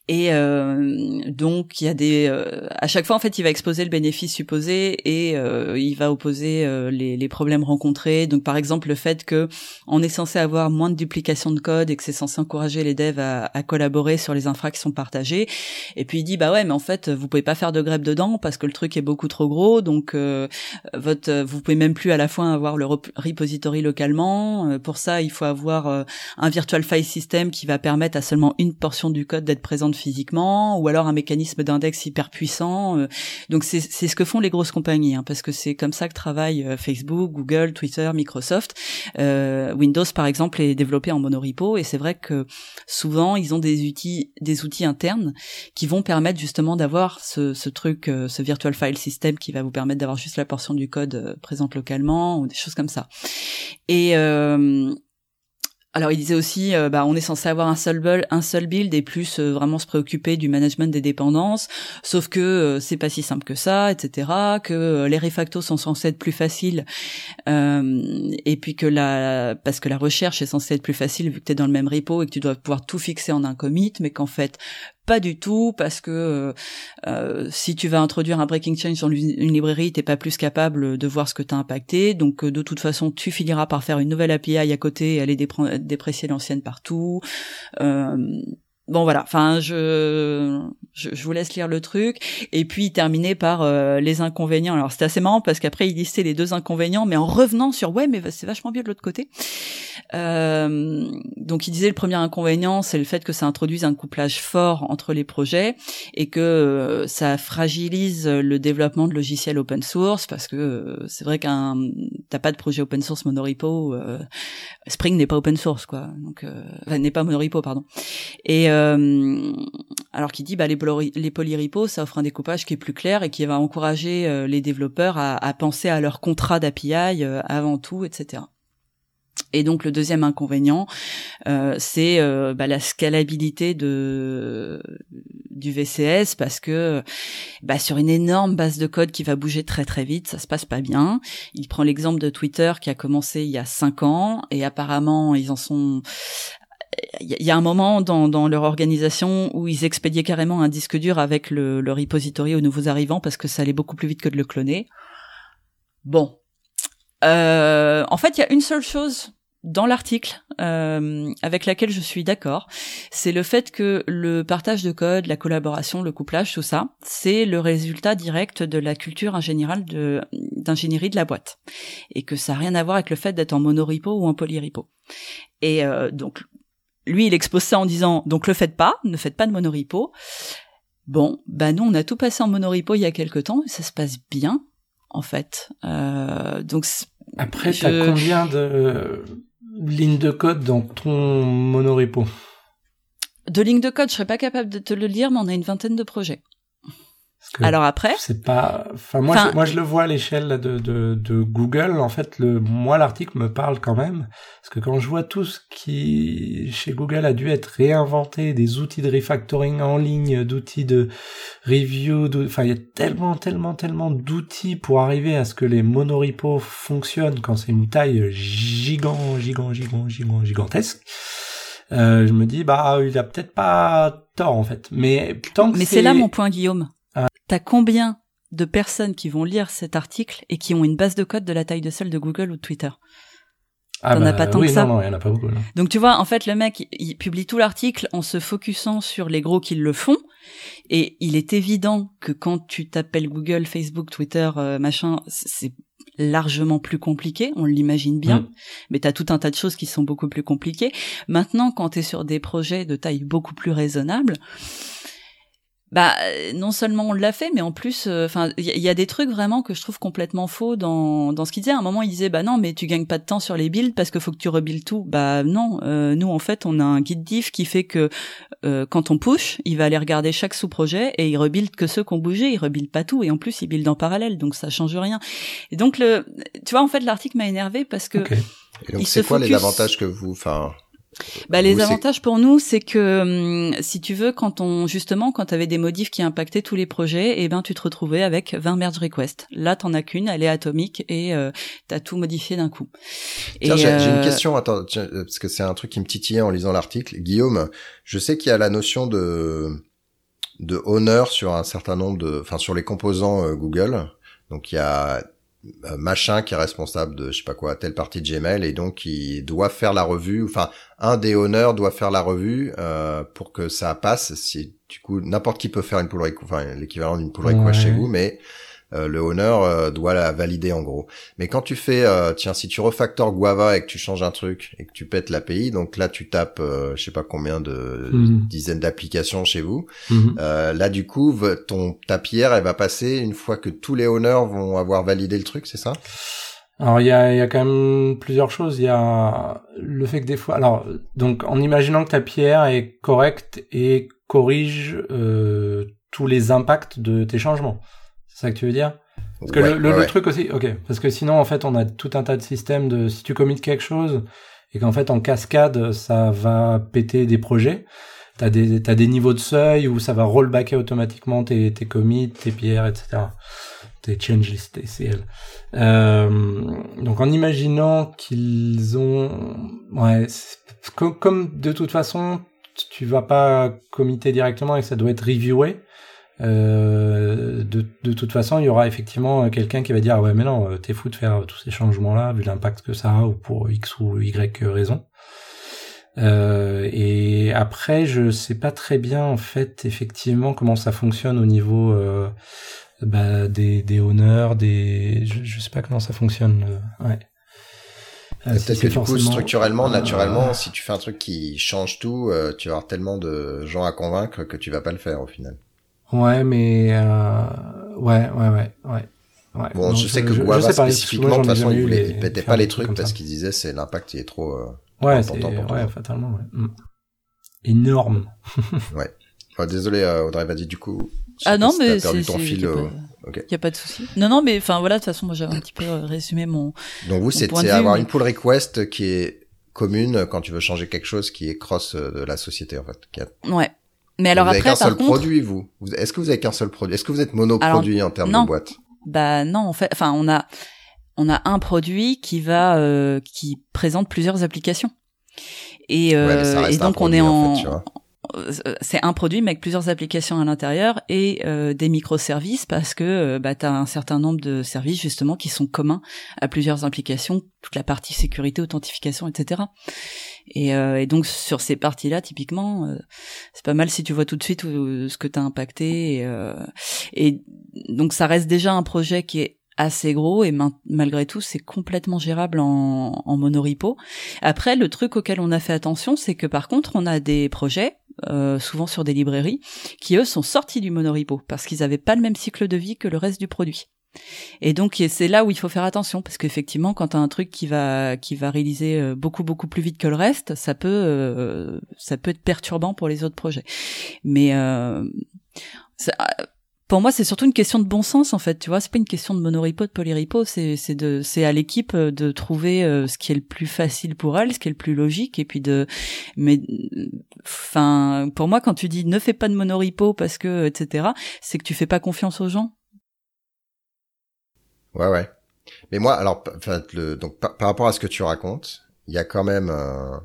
Et euh, donc il y a des, euh, à chaque fois en fait, il va exposer le bénéfice supposé et euh, il va opposer euh, les, les problèmes rencontrés. Donc par exemple le fait que on est censé avoir moins de duplication de code et que c'est censé encourager les devs à, à collaborer sur les infras qui sont partagées. Et puis il dit bah ouais mais en fait vous pouvez pas faire de grep dedans parce que le truc est beaucoup trop gros donc euh, votre vous pouvez même plus à la fois avoir le rep- repository localement. Euh, pour ça il faut avoir un virtual file system qui va permettre à seulement une portion du code d'être présente physiquement ou alors un mécanisme d'index hyper puissant. Euh, donc c'est ce que font les grosses compagnies hein, parce que c'est comme ça que travaillent euh, Facebook, Google, Twitter, Microsoft. Euh, Windows par exemple est développé en monorepo et c'est vrai que souvent ils ont des outils des outils internes qui vont permettre justement d'avoir ce, ce truc euh, ce virtual file system qui va vous permettre d'avoir juste la portion du code présente localement ou des choses comme ça. Et euh, alors il disait aussi, euh, bah, on est censé avoir un seul build, et plus euh, vraiment se préoccuper du management des dépendances. Sauf que euh, c'est pas si simple que ça, etc. Que les refactos sont censés être plus faciles et puis que la parce que la recherche est censée être plus facile vu que tu es dans le même repo et que tu dois pouvoir tout fixer en un commit, mais qu'en fait pas du tout parce que euh, euh, si tu vas introduire un breaking change dans une librairie, t'es pas plus capable de voir ce que t'as impacté. Donc euh, de toute façon, tu finiras par faire une nouvelle API à côté et aller déprécier l'ancienne partout. Bon voilà, enfin je, je je vous laisse lire le truc et puis terminer par euh, les inconvénients. Alors c'était assez marrant parce qu'après il listait les deux inconvénients, mais en revenant sur ouais mais c'est vachement mieux de l'autre côté. Euh, donc il disait le premier inconvénient c'est le fait que ça introduise un couplage fort entre les projets et que euh, ça fragilise le développement de logiciels open source parce que euh, c'est vrai qu'un t'as pas de projet open source monorepo, euh, Spring n'est pas open source quoi, donc n'est pas monorepo pardon. Et euh, alors qu'il dit bah les, poly- les polyrepos ça offre un découpage qui est plus clair et qui va encourager euh, les développeurs à, penser à leur contrat d'API euh, avant tout, etc. Et donc le deuxième inconvénient, c'est bah, la scalabilité de du VCS parce que bah, sur une énorme base de code qui va bouger très très vite, ça se passe pas bien. Il prend l'exemple de Twitter qui a commencé il y a cinq ans et apparemment ils en sont il y a un moment dans, dans leur organisation où ils expédiaient carrément un disque dur avec le, le repository aux nouveaux arrivants parce que ça allait beaucoup plus vite que de le cloner. Bon. Euh, en fait, il y a une seule chose dans l'article euh, avec laquelle je suis d'accord, c'est le fait que le partage de code, la collaboration, le couplage, tout ça, c'est le résultat direct de la culture générale d'ingénierie de la boîte, et que ça n'a rien à voir avec le fait d'être en monorepo ou en polyrepo. Et euh, donc lui, il expose ça en disant donc le faites pas, ne faites pas de monorepo. Bon, bah nous on a tout passé en monorepo il y a quelque temps, et ça se passe bien en fait. Euh, donc Après, Je- t'as combien de lignes de code dans ton monorepo de lignes de code, je serais pas capable de te le lire, mais on a une vingtaine de projets. Alors après, c'est pas. Enfin, moi, je, moi, je le vois à l'échelle de, de, de Google. En fait, le, moi, l'article me parle quand même, parce que quand je vois tout ce qui chez Google a dû être réinventé, des outils de refactoring en ligne, d'outils de review, d'out- enfin, il y a tellement, tellement, tellement d'outils pour arriver à ce que les monorepos fonctionnent quand c'est une taille gigant, gigant, gigant, gigant, gigantesque. Euh, je me dis, bah, il a peut-être pas tort en fait, mais tant que mais c'est là mon point, Guillaume. Ah. T'as combien de personnes qui vont lire cet article et qui ont une base de code de la taille de celle de Google ou de Twitter? Ah T'en as bah, pas tant oui, que ça? Non, non, y en a pas beaucoup. Donc tu vois, en fait, le mec, il publie tout l'article en se focusant sur les gros qui le font. Et il est évident que quand tu t'appelles Google, Facebook, Twitter, euh, machin, c'est largement plus compliqué, on l'imagine bien, Mm. mais tu as tout un tas de choses qui sont beaucoup plus compliquées. Maintenant, quand tu es sur des projets de taille beaucoup plus raisonnable, bah euh, non seulement on l'a fait, mais en plus, enfin, il y, a- il y a des trucs vraiment que je trouve complètement faux dans dans ce qu'il disait. À un moment, il disait bah non, mais tu gagnes pas de temps sur les builds parce qu'il faut que tu rebuilds tout. Bah non, euh, nous en fait, on a un guide diff qui fait que euh, quand on push, il va aller regarder chaque sous-projet et il rebuild que ceux qui ont bougé, il rebuild pas tout et en plus il build en parallèle, donc ça change rien. Et donc le, tu vois, en fait, l'article m'a énervé parce que Ok. Et donc c'est quoi les avantages que vous, enfin, Bah, les avantages pour nous, c'est que hum, si tu veux, quand on justement, quand tu avais des modifs qui impactaient tous les projets, et ben tu te retrouvais avec 20 merge requests. Là, t'en as qu'une, elle est atomique et euh, t'as tout modifié d'un coup. Tiens, j'ai une euh, question, attends, tiens, euh, parce que c'est un truc qui me titillait en lisant l'article. Guillaume, je sais qu'il y a la notion de de honneur sur un certain nombre de, enfin sur les composants euh, Google. Donc il y a machin qui est responsable de je sais pas quoi telle partie de Gmail et donc il doit faire la revue. Enfin, un des honneurs doit faire la revue euh, pour que ça passe. Si du coup n'importe qui peut faire une pull request, enfin l'équivalent d'une pull request Ouais. chez vous, mais euh, le honneur euh, doit la valider en gros. Mais quand tu fais, euh, tiens, si tu refactores Guava et que tu changes un truc et que tu pètes l'API, donc là tu tapes, euh, je sais pas combien de Mhm. dizaines d'applications chez vous. Mhm. Euh, là du coup, ton ta pierre, elle va passer une fois que tous les honneurs vont avoir validé le truc, c'est ça? Alors il y a, y a quand même plusieurs choses. Il y a le fait que des fois, alors donc en imaginant que ta pierre est correcte et corrige euh, tous les impacts de tes changements. C'est ça que tu veux dire? Parce que Ouais, le, le- ouais, le ouais. truc aussi, ok, parce que sinon en fait on a tout un tas de systèmes de si tu commits quelque chose et qu'en fait en cascade ça va péter des projets. T'as des t'as des niveaux de seuil où ça va rollbacker automatiquement tes tes commits, tes pierres, etc. Tes changes, tes CL. Euh, donc en imaginant qu'ils ont, ouais, comme de toute façon tu vas pas committer directement et que ça doit être reviewé. Euh, de, de toute façon, il y aura effectivement quelqu'un qui va dire ah ouais mais non, euh, t'es fou de faire tous ces changements là vu l'impact que ça a ou pour x ou y raison. Euh, et après, je sais pas très bien en fait effectivement comment ça fonctionne au niveau euh, bah, des, des honneurs, des je, je sais pas comment ça fonctionne. euh, ouais. Euh, Peut-être que du coup, structurellement, Euh, naturellement, si tu fais un truc qui change tout, euh, tu vas avoir tellement de gens à convaincre que tu vas pas le faire au final. Ouais, mais euh, ouais, ouais, ouais, ouais. ouais. Bon, Non, je sais que je Guava sais pas, moi, spécifiquement, de toute façon, il, voulait, les- il pétait pas les trucs parce qu'il disait c'est l'impact il est trop. euh, Ouais, important pour ouais, toi. fatalement, ouais. Mm. Énorme. oh, désolé, euh, Audrey, vas-y du coup. je Ah non, mais perdu c'est ton c'est- fil. y a euh, a pas de souci. Non, non, mais enfin voilà, de toute façon, moi j'avais un petit peu euh, résumé mon. Donc vous, c'est avoir une pull request qui est commune quand tu veux changer quelque chose qui est cross de la société en fait. Qui a- Ouais. Mais alors vous avez après, qu'un seul contre, produit, vous. Est-ce que vous avez qu'un seul produit? Est-ce que vous êtes monoproduit en termes non. de boîte? Bah non, en fait, enfin on a on a un produit qui va euh, qui présente plusieurs applications. Et, euh, Ouais, et donc on est en en, fait, tu vois. euh, c'est un produit mais avec plusieurs applications à l'intérieur et euh, des microservices parce que euh, bah, tu as un certain nombre de services justement qui sont communs à plusieurs applications, toute la partie sécurité, authentification, etc. Et, euh, et donc sur ces parties-là, typiquement, euh, c'est pas mal si tu vois tout de suite où- ce que tu as impacté. Et, euh, et donc ça reste déjà un projet qui est assez gros et malgré tout c'est complètement gérable en, en monorepo. Après le truc auquel on a fait attention c'est que par contre on a des projets euh, souvent sur des librairies qui eux sont sortis du monorepo parce qu'ils avaient pas le même cycle de vie que le reste du produit. Et donc c'est là où il faut faire attention parce qu'effectivement quand tu as un truc qui va qui va réaliser euh, beaucoup beaucoup plus vite que le reste, ça peut euh, ça peut être perturbant pour les autres projets. Mais euh, pour moi, c'est surtout une question de bon sens en fait. Tu vois, c'est pas une question de monorepo, de polyrepo. C'est c'est de c'est à l'équipe euh, de trouver euh, ce qui est le plus facile pour elle, ce qui est le plus logique, et puis de. Mais enfin, pour moi, quand tu dis ne fais pas de monorepo parce que etc, c'est que tu fais pas confiance aux gens. Ouais, ouais. Mais moi, alors, le, donc par, par rapport à ce que tu racontes, il y a quand même, euh,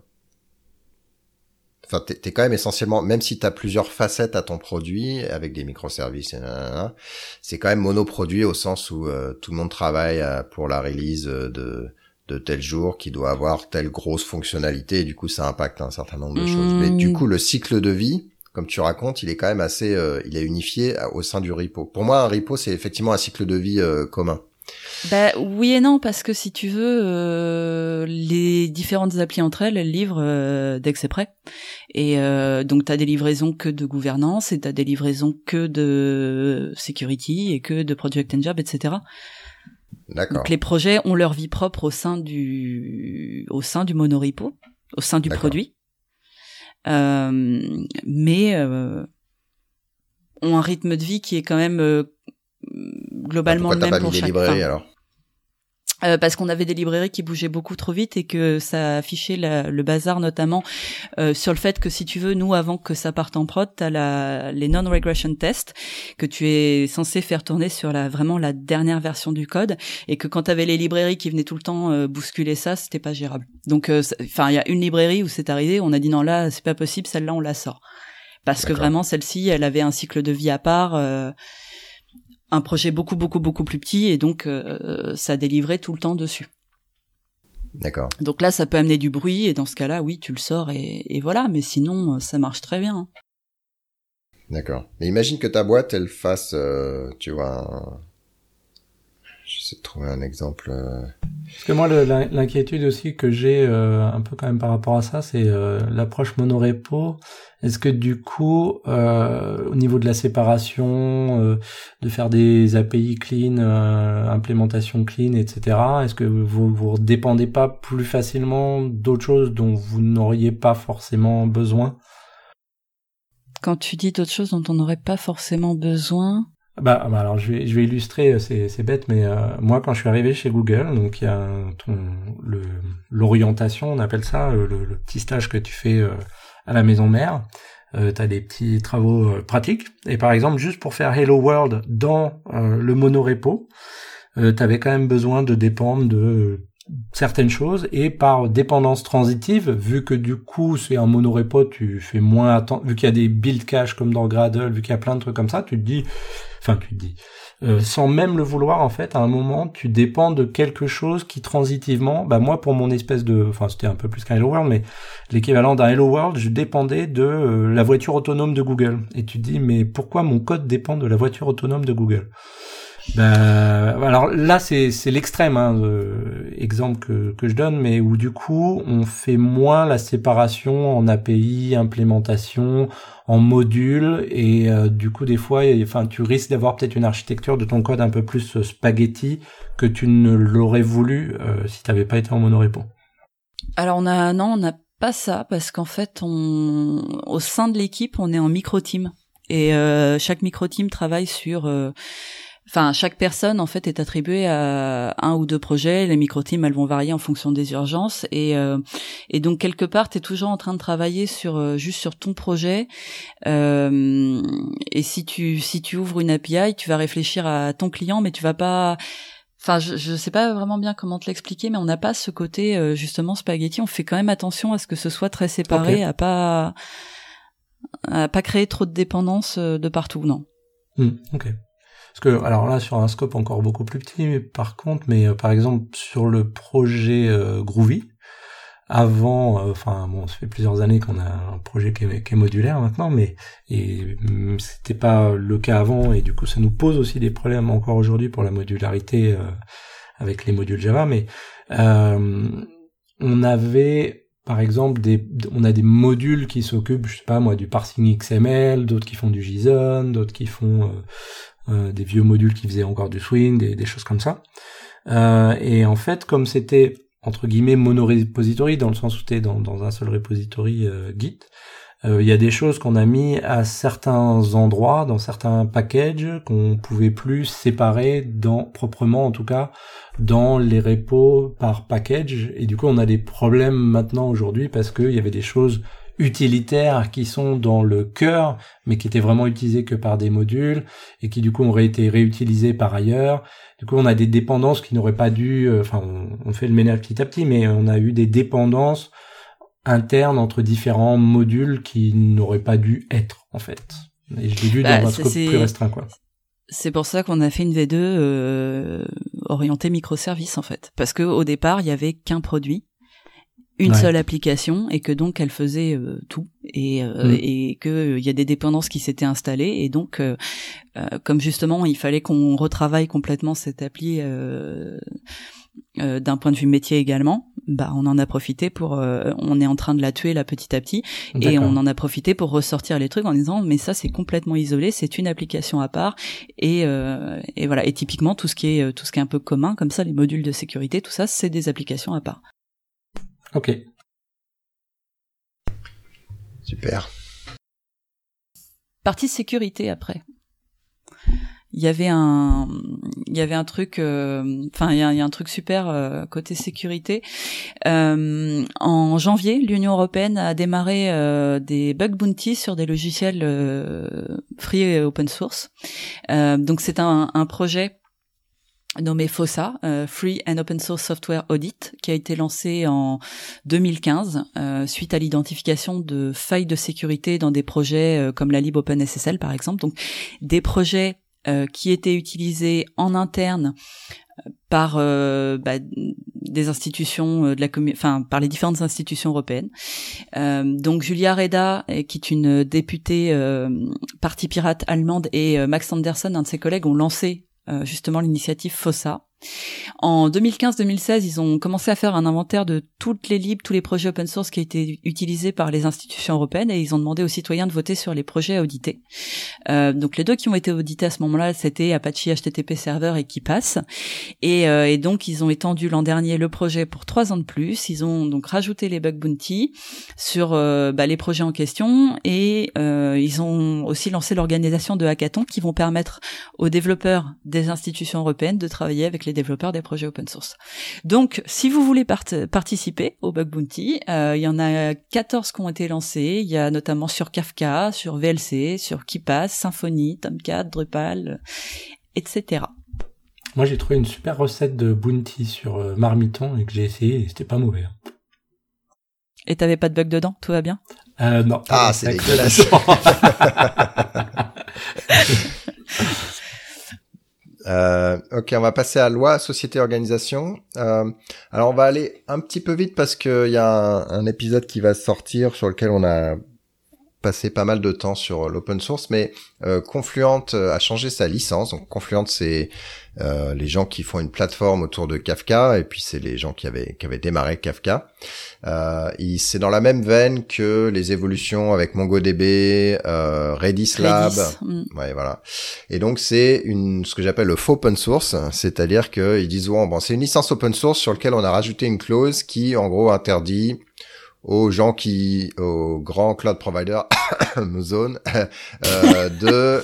enfin, t'es, quand même essentiellement, même si t'as plusieurs facettes à ton produit avec des microservices, et nanana, c'est quand même monoproduit au sens où euh, tout le monde travaille euh, pour la release euh, de de tel jour qui doit avoir telle grosse fonctionnalité et du coup ça impacte un certain nombre de choses. Mais du coup le cycle de vie, comme tu racontes, il est quand même assez, euh, il est unifié au sein du repo. Pour moi un repo c'est effectivement un cycle de vie euh, commun. Bah oui et non parce que si tu veux euh, les différentes applis entre elles elles livrent euh, dès que c'est prêt et euh, donc tu as des livraisons que de gouvernance et tu as des livraisons que de security et que de project and job etc. D'accord. Donc les projets ont leur vie propre au sein du au sein du monorepo, au sein du produit. Euh, mais euh, ont un rythme de vie qui est quand même euh, globalement le même pas pour mis des librairies alors Euh, parce qu'on avait des librairies qui bougeaient beaucoup trop vite et que ça affichait la- le bazar notamment euh, sur le fait que si tu veux, nous avant que ça parte en prod, t'as la, les non-regression tests que tu es censé faire tourner sur la vraiment la dernière version du code et que quand t'avais les librairies qui venaient tout le temps euh, bousculer ça, c'était pas gérable. Donc, euh, enfin, il y a une librairie où c'est arrivé, on a dit non là c'est pas possible, celle-là on la sort parce que vraiment celle-ci, elle avait un cycle de vie à part. Un projet beaucoup beaucoup beaucoup plus petit et donc euh, ça délivrait tout le temps dessus. D'accord. Donc là, ça peut amener du bruit et dans ce cas-là, oui, tu le sors et, et voilà. Mais sinon, euh, ça marche très bien. D'accord. Mais imagine que ta boîte, elle fasse, euh, tu vois, un... j'essaie de trouver un exemple. euh, Parce que moi, l'inquiétude aussi que j'ai euh, un peu quand même par rapport à ça, c'est euh, l'approche monorepo. Est-ce que du coup, euh, au niveau de la séparation, euh, de faire des API clean, euh, implémentation clean, etc., est-ce que vous vous dépendez pas plus facilement d'autres choses dont vous n'auriez pas forcément besoin? Quand tu dis d'autres choses dont on n'aurait pas forcément besoin, Bah, bah alors je vais, je vais illustrer, euh, c'est, bête, mais euh, moi quand je suis arrivé chez Google, donc il y a ton, le, l'orientation, on appelle ça, euh, le, le petit stage que tu fais euh, à la maison mère, euh, tu as des petits travaux euh, pratiques, et par exemple juste pour faire Hello World dans le monorepo, tu avais quand même besoin de dépendre de certaines choses et par dépendance transitive, vu que du coup c'est un monorepo, tu fais moins attention, vu qu'il y a des build cache comme dans Gradle, vu qu'il y a plein de trucs comme ça, tu te dis, enfin tu te dis, euh, sans même le vouloir en fait, à un moment tu dépends de quelque chose qui transitivement, bah moi pour mon espèce de, enfin c'était un peu plus qu'un Hello World, mais l'équivalent d'un Hello World, je dépendais de euh, la voiture autonome de Google. Et tu te dis, mais pourquoi mon code dépend de la voiture autonome de Google? Bah, alors là, c'est l'extrême hein, exemple que, que je donne, mais où du coup, on fait moins la séparation en API, implémentation, en module, et euh, du coup, des fois, enfin, tu risques d'avoir peut-être une architecture de ton code un peu plus euh, spaghetti que tu ne l'aurais voulu euh, si tu n'avais pas été en monorepo. alors on a non, on n'a pas ça parce qu'en fait, on au sein de l'équipe, on est en micro team et euh, chaque micro team travaille sur euh, Enfin, chaque personne en fait est attribuée à un ou deux projets. Les micro-teams, elles vont varier en fonction des urgences et euh, et donc quelque part, tu es toujours en train de travailler sur euh, juste sur ton projet. Euh, et si tu si tu ouvres une API, tu vas réfléchir à ton client, mais tu vas pas. Enfin, je je sais pas vraiment bien comment te l'expliquer, mais on n'a pas ce côté euh, justement spaghetti. On fait quand même attention à ce que ce soit très séparé, à pas à pas créer trop de dépendance euh, de partout, non. Hmm, ok. Parce que, alors là, sur un scope encore beaucoup plus petit, mais par contre, mais euh, par exemple, sur le projet euh, Groovy, avant, euh, enfin bon, ça fait plusieurs années qu'on a un projet qui est, modulaire maintenant, mais et hum, c'était pas le cas avant, et du coup, ça nous pose aussi des problèmes encore aujourd'hui pour la modularité euh, avec les modules Java, mais euh, on avait par exemple, des, on a des modules qui s'occupent, je sais pas moi, du parsing XML, d'autres qui font du JSON, d'autres qui font euh, des vieux modules qui faisaient encore du swing, des, des choses comme ça. Euh, et en fait, comme c'était entre guillemets monorepository dans le sens où t'es dans, dans un seul repository euh, Git, euh, il y a des choses qu'on a mis à certains endroits, dans certains packages, qu'on pouvait plus séparer dans proprement en tout cas dans les repos par package. Et du coup, on a des problèmes maintenant aujourd'hui parce qu'il y avait des choses utilitaires qui sont dans le cœur, mais qui étaient vraiment utilisées que par des modules et qui du coup auraient été réutilisées par ailleurs. Du coup, on a des dépendances qui n'auraient pas dû, euh, enfin, on, on fait le ménage petit à petit, mais on a eu des dépendances internes entre différents modules qui n'auraient pas dû être, en fait. Et je l'ai vu Bah, dans un c'est- scope plus restreint, quoi. C'est pour ça qu'on a fait une V2 euh, orienté microservice en fait, parce que au départ il y avait qu'un produit, une Ouais. seule application et que donc elle faisait euh, tout et euh, Mm. et que il y a des dépendances qui s'étaient installées et donc euh, euh, comme justement il fallait qu'on retravaille complètement cette appli euh, euh, d'un point de vue métier également, bah on en a profité pour euh, on est en train de la tuer là petit à petit et on en a profité pour ressortir les trucs en disant mais ça c'est complètement isolé, c'est une application à part et euh, et voilà et typiquement tout ce qui est euh, tout ce qui est un peu commun comme ça les modules de sécurité tout ça c'est des applications à part. Ok. Super. Partie sécurité après. Il y avait un, il y avait un truc, euh, enfin il y a, il y a un truc super euh, côté sécurité. Euh, en janvier, l'Union européenne a démarré euh, des bug bounty sur des logiciels euh, free et open source. Euh, donc c'est un, un projet nommé FOSSA, euh, Free and Open Source Software Audit, qui a été lancé en 2015 euh, suite à l'identification de failles de sécurité dans des projets euh, comme la Lib OpenSSL par exemple. Donc des projets euh, qui étaient utilisés en interne par bah, des institutions de la enfin par les différentes institutions européennes. Donc Julia Reda, qui est une députée euh, parti pirate allemande, et Max Anderson, un de ses collègues, ont lancé justement l'initiative FOSSA. En 2015-2016, ils ont commencé à faire un inventaire de toutes les libres, tous les projets open source qui étaient utilisés par les institutions européennes et ils ont demandé aux citoyens de voter sur les projets audités. Euh, donc les deux qui ont été audités à ce moment-là, c'était Apache HTTP Server et KeePass. Et, euh, et donc ils ont étendu l'an dernier le projet pour trois ans de plus. Ils ont donc rajouté les bug bounty sur euh, bah, les projets en question et euh, ils ont aussi lancé l'organisation de hackathons qui vont permettre aux développeurs des institutions européennes de travailler avec les développeurs des projets open source. Donc, si vous voulez part- participer au Bug Bounty, euh, il y en a 14 qui ont été lancés. Il y a notamment sur Kafka, sur VLC, sur KeePass, Symfony, Tomcat, Drupal, etc. Moi, j'ai trouvé une super recette de bounty sur euh, Marmiton et que j'ai essayé et c'était pas mauvais. hein. Et t'avais pas de bug dedans? Tout va bien? Euh, non. Ah, c'est dégueulasse. Euh, ok, on va passer à loi, société, organisation. Euh, alors on va aller un petit peu vite parce qu'il y a un, un épisode qui va sortir sur lequel on a passé pas mal de temps sur l'open source, mais euh, Confluent a changé sa licence. Donc Confluent, c'est euh, les gens qui font une plateforme autour de Kafka, et puis c'est les gens qui avaient qui avaient démarré Kafka. Euh, c'est dans la même veine que les évolutions avec MongoDB, euh, Redis Lab. Redis, mm. Ouais, voilà. Et donc c'est une ce que j'appelle le faux open source, c'est-à-dire que ils disent bon, bon c'est une licence open source sur laquelle on a rajouté une clause qui en gros interdit aux gens qui aux grands cloud providers Amazon euh, de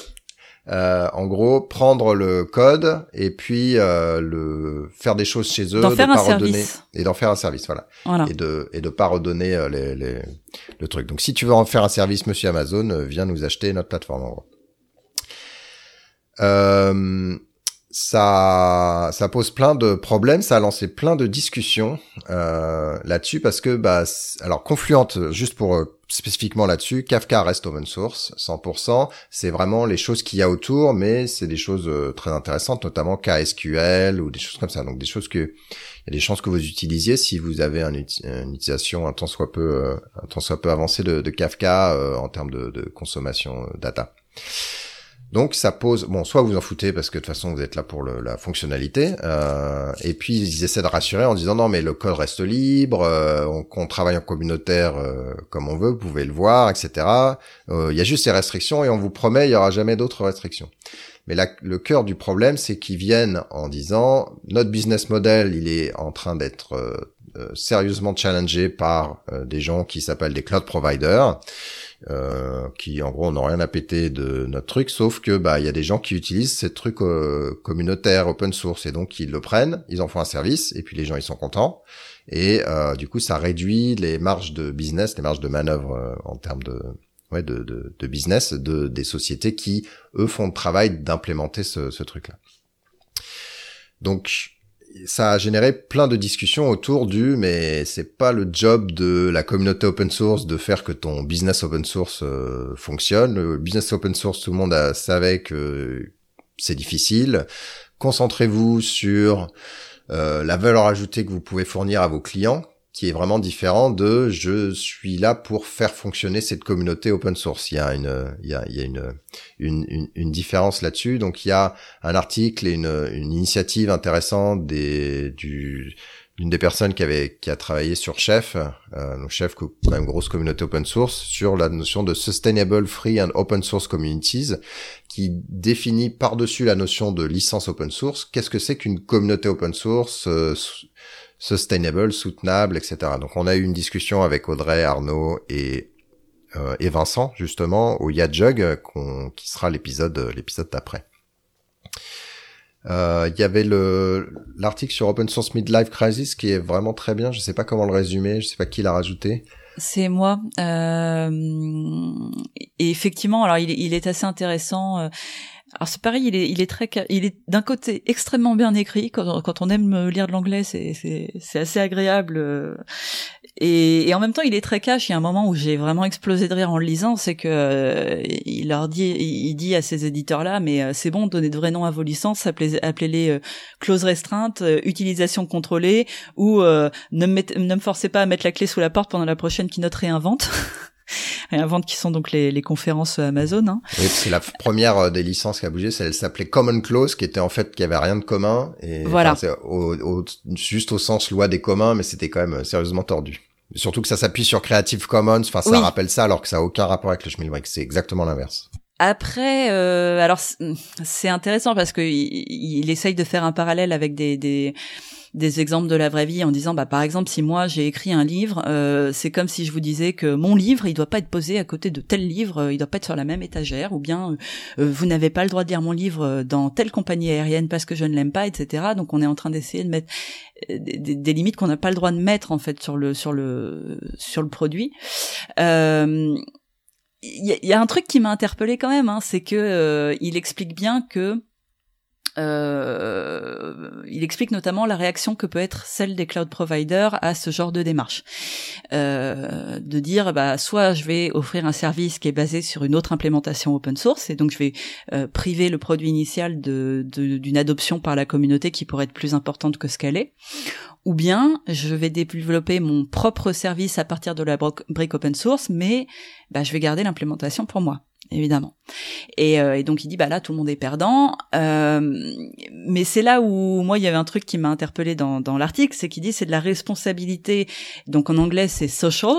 euh, en gros prendre le code et puis euh, le faire des choses chez eux, D'en de faire pas un redonner service. et d'en faire un service, voilà Voilà. et de et de pas redonner euh, les, les le truc. Donc si tu veux en faire un service, Monsieur Amazon, euh, viens nous acheter notre plateforme. En gros. Ça ça pose plein de problèmes, ça a lancé plein de discussions euh, là-dessus parce que bah alors Confluent juste pour euh, spécifiquement là-dessus, Kafka reste open source 100%, c'est vraiment les choses qu'il y a autour mais c'est des choses euh, très intéressantes notamment KSQL ou des choses comme ça. Donc des choses que il y a des chances que vous utilisiez si vous avez une utilisation un tant soit peu euh, un tant soit peu avancée de, Kafka en termes de, consommation data. Donc ça pose bon soit vous en foutez parce que de toute façon vous êtes là pour le- la fonctionnalité euh, et puis ils essaient de rassurer en disant non mais le code reste libre euh, on, qu'on travaille en communautaire euh, comme on veut vous pouvez le voir etc Euh, il y a juste ces restrictions et on vous promet il y aura jamais d'autres restrictions. Mais le cœur du problème, c'est qu'ils viennent en disant notre business model, il est en train d'être euh, euh, sérieusement challengé par des gens qui s'appellent des cloud providers, euh, qui en gros n'ont rien à péter de notre truc, sauf que bah il y a des gens qui utilisent ces trucs euh, communautaires, open source, et donc ils le prennent, ils en font un service, et puis les gens ils sont contents, et euh, du coup ça réduit les marges de business, les marges de manœuvre euh, en termes de ouais, de, de, de business de, des sociétés qui, eux, font le travail d'implémenter ce, ce truc-là. Donc, ça a généré plein de discussions autour du, mais c'est pas le job de la communauté open source de faire que ton business open source euh, fonctionne. Le business open source, tout le monde a, savait que c'est difficile. Concentrez-vous sur euh, la valeur ajoutée que vous pouvez fournir à vos clients, qui est vraiment différent de je suis là pour faire fonctionner cette communauté open source. Il y a une, il y a, il y a une, une, une, différence là-dessus. Donc il y a un article et une, une initiative intéressante des, du, d'une des personnes qui avait qui a travaillé sur Chef, euh, donc Chef quand même grosse communauté open source, sur la notion de sustainable free and open source communities, qui définit par-dessus la notion de licence open source, qu'est-ce que c'est qu'une communauté open source euh, sustainable, soutenable, etc. Donc on a eu une discussion avec Audrey, Arnaud et euh, et Vincent justement au Yadjug, qui sera l'épisode l'épisode d'après. Euh, il y avait le l'article sur Open Source Midlife Crisis qui est vraiment très bien. Je sais pas comment le résumer, je sais pas qui l'a rajouté. C'est moi. Euh, et effectivement, alors il, il est assez intéressant. Euh, alors c'est pareil, il est, il est très, il est d'un côté extrêmement bien écrit. Quand, on aime lire de l'anglais, c'est, c'est, assez agréable. Euh, et, et, en même temps, il est très cash. Il y a un moment où j'ai vraiment explosé de rire en le lisant, c'est que euh, il leur dit, il dit à ces éditeurs-là, mais euh, c'est bon, donnez de vrais noms à vos licences, appelez, appelez-les clauses restreintes, utilisation contrôlée, ou ne me, ne me forcez pas à mettre la clé sous la porte pendant la prochaine keynote réinvente. vente qui sont donc les, les conférences Amazon. Hein. Oui, c'est la première euh, des licences qui a bougé, elle s'appelait Common Clause, qui était en fait qui avait rien de commun et voilà. au, au, juste au sens loi des communs, mais c'était quand même euh, sérieusement tordu. Surtout que ça s'appuie sur Creative Commons, enfin ça rappelle ça alors que ça a aucun rapport avec le Schmilblick, c'est exactement l'inverse. Après, euh, alors c'est intéressant parce que il, il, essaye de faire un parallèle avec des, des des exemples de la vraie vie en disant bah par exemple si moi j'ai écrit un livre euh, c'est comme si je vous disais que mon livre il doit pas être posé à côté de tel livre euh, il doit pas être sur la même étagère ou bien euh, vous n'avez pas le droit de lire mon livre dans telle compagnie aérienne parce que je ne l'aime pas etc donc on est en train d'essayer de mettre des, des limites qu'on n'a pas le droit de mettre en fait sur le sur le sur le produit. Il y, a un truc qui m'a interpellé quand même, hein, c'est que il explique bien que euh, il explique notamment la réaction que peut être celle des cloud providers à ce genre de démarche. Euh, de dire, bah, soit je vais offrir un service qui est basé sur une autre implémentation open source, et donc je vais euh, priver le produit initial d'une adoption par la communauté qui pourrait être plus importante que ce qu'elle est, ou bien je vais développer mon propre service à partir de la brique open source, mais bah, je vais garder l'implémentation pour moi évidemment. Et, euh, et, donc il dit bah là tout le monde est perdant. Euh, mais c'est là où moi il y avait un truc qui m'a interpellé dans, l'article, c'est qu'il dit c'est de la responsabilité. Donc en anglais c'est social,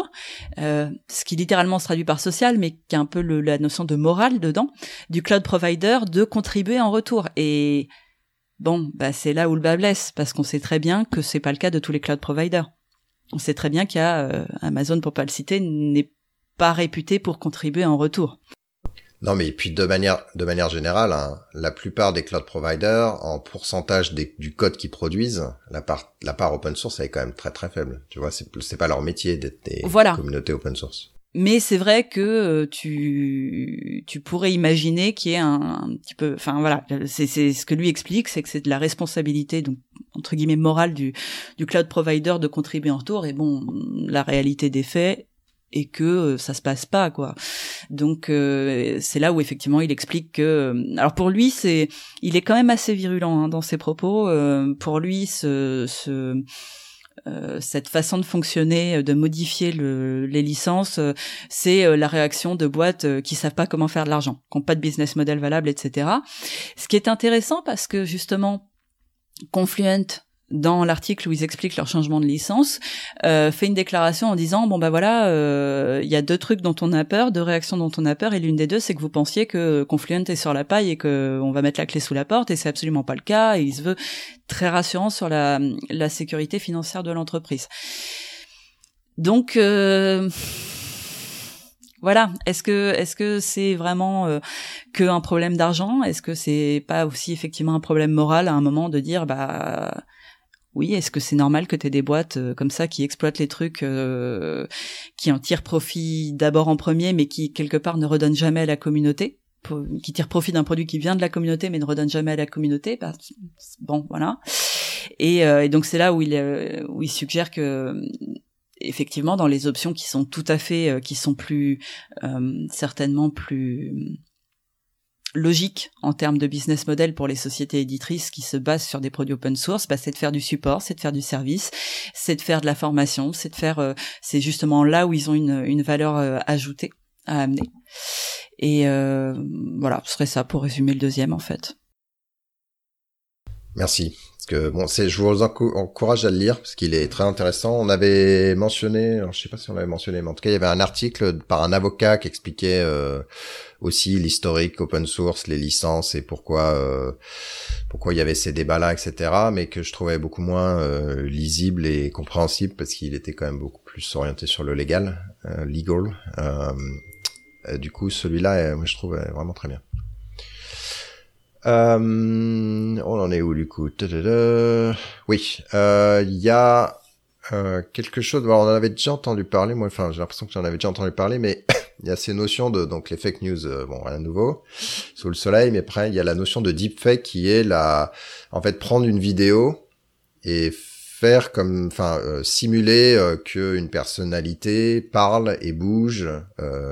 euh, ce qui littéralement se traduit par social, mais qui a un peu la notion de morale dedans du cloud provider de contribuer en retour. Et bon bah c'est là où le bas blesse parce qu'on sait très bien que c'est pas le cas de tous les cloud providers. On sait très bien qu'il y a Amazon pour pas le citer n'est pas réputé pour contribuer en retour. Non, mais puis de manière de manière générale, hein, la plupart des cloud providers, en pourcentage du code qu'ils produisent, la part la part open source elle est quand même très très faible. Tu vois, c'est c'est pas leur métier d'être des communautés open source. Mais c'est vrai que euh, tu tu pourrais imaginer qu'il y ait un, un, petit peu, enfin voilà, c'est c'est ce que lui explique, c'est que c'est de la responsabilité donc entre guillemets morale du du cloud provider de contribuer en retour. Et bon, la réalité des faits et que euh, ça se passe pas quoi. Donc euh, c'est là où effectivement il explique que euh, alors pour lui c'est il est quand même assez virulent hein, dans ses propos. pour lui ce, ce cette façon de fonctionner, de modifier le, les licences, c'est la réaction de boîtes qui savent pas comment faire de l'argent, qui n'ont pas de business model valable, etc. Ce qui est intéressant parce que justement Confluent dans l'article où ils expliquent leur changement de licence, euh, fait une déclaration en disant bon bah voilà, euh, il y a deux trucs dont on a peur, deux réactions dont on a peur, et l'une des deux c'est que vous pensiez que Confluent est sur la paille et que on va mettre la clé sous la porte, et c'est absolument pas le cas. Et il se veut très rassurant sur la, la sécurité financière de l'entreprise. Donc euh, voilà. Est-ce que est-ce que c'est vraiment euh, que un problème d'argent? Est-ce que c'est pas aussi effectivement un problème moral à un moment de dire bah oui, est-ce que c'est normal que tu aies des boîtes euh, comme ça qui exploitent les trucs, euh, qui en tirent profit d'abord en premier, mais qui quelque part ne redonnent jamais à la communauté, qui tirent profit d'un produit qui vient de la communauté, mais ne redonnent jamais à la communauté bah, Bon, voilà. Et, euh, et donc c'est là où il, où il suggère que effectivement dans les options qui sont tout à fait, qui sont plus certainement plus logique en termes de business model pour les sociétés éditrices qui se basent sur des produits open source, bah, c'est de faire du support, c'est de faire du service, c'est de faire de la formation, c'est de faire, euh, c'est justement là où ils ont une, une valeur euh, ajoutée à amener. Et euh, voilà, ce serait ça pour résumer le deuxième en fait. Merci. Parce que bon, c'est, je vous encourage à le lire parce qu'il est très intéressant. On avait mentionné, alors, je sais pas si on l'avait mentionné, mais en tout cas, il y avait un article par un avocat qui expliquait euh, aussi l'historique open source, les licences et pourquoi euh, pourquoi il y avait ces débats-là, etc. Mais que je trouvais beaucoup moins euh, lisible et compréhensible parce qu'il était quand même beaucoup plus orienté sur le légal, euh, legal. du coup, celui-là, moi, je trouve vraiment très bien. Euh, on en est où du coup? Oui, euh, il y a euh, quelque chose. on en avait déjà entendu parler. Moi, enfin, j'ai l'impression que j'en avais déjà entendu parler, mais il y a ces notions de donc les fake news. bon, rien de nouveau sous le soleil, mais après il y a la notion de deepfake qui est la, en fait, prendre une vidéo et faire comme, enfin, simuler qu'une personnalité parle et bouge.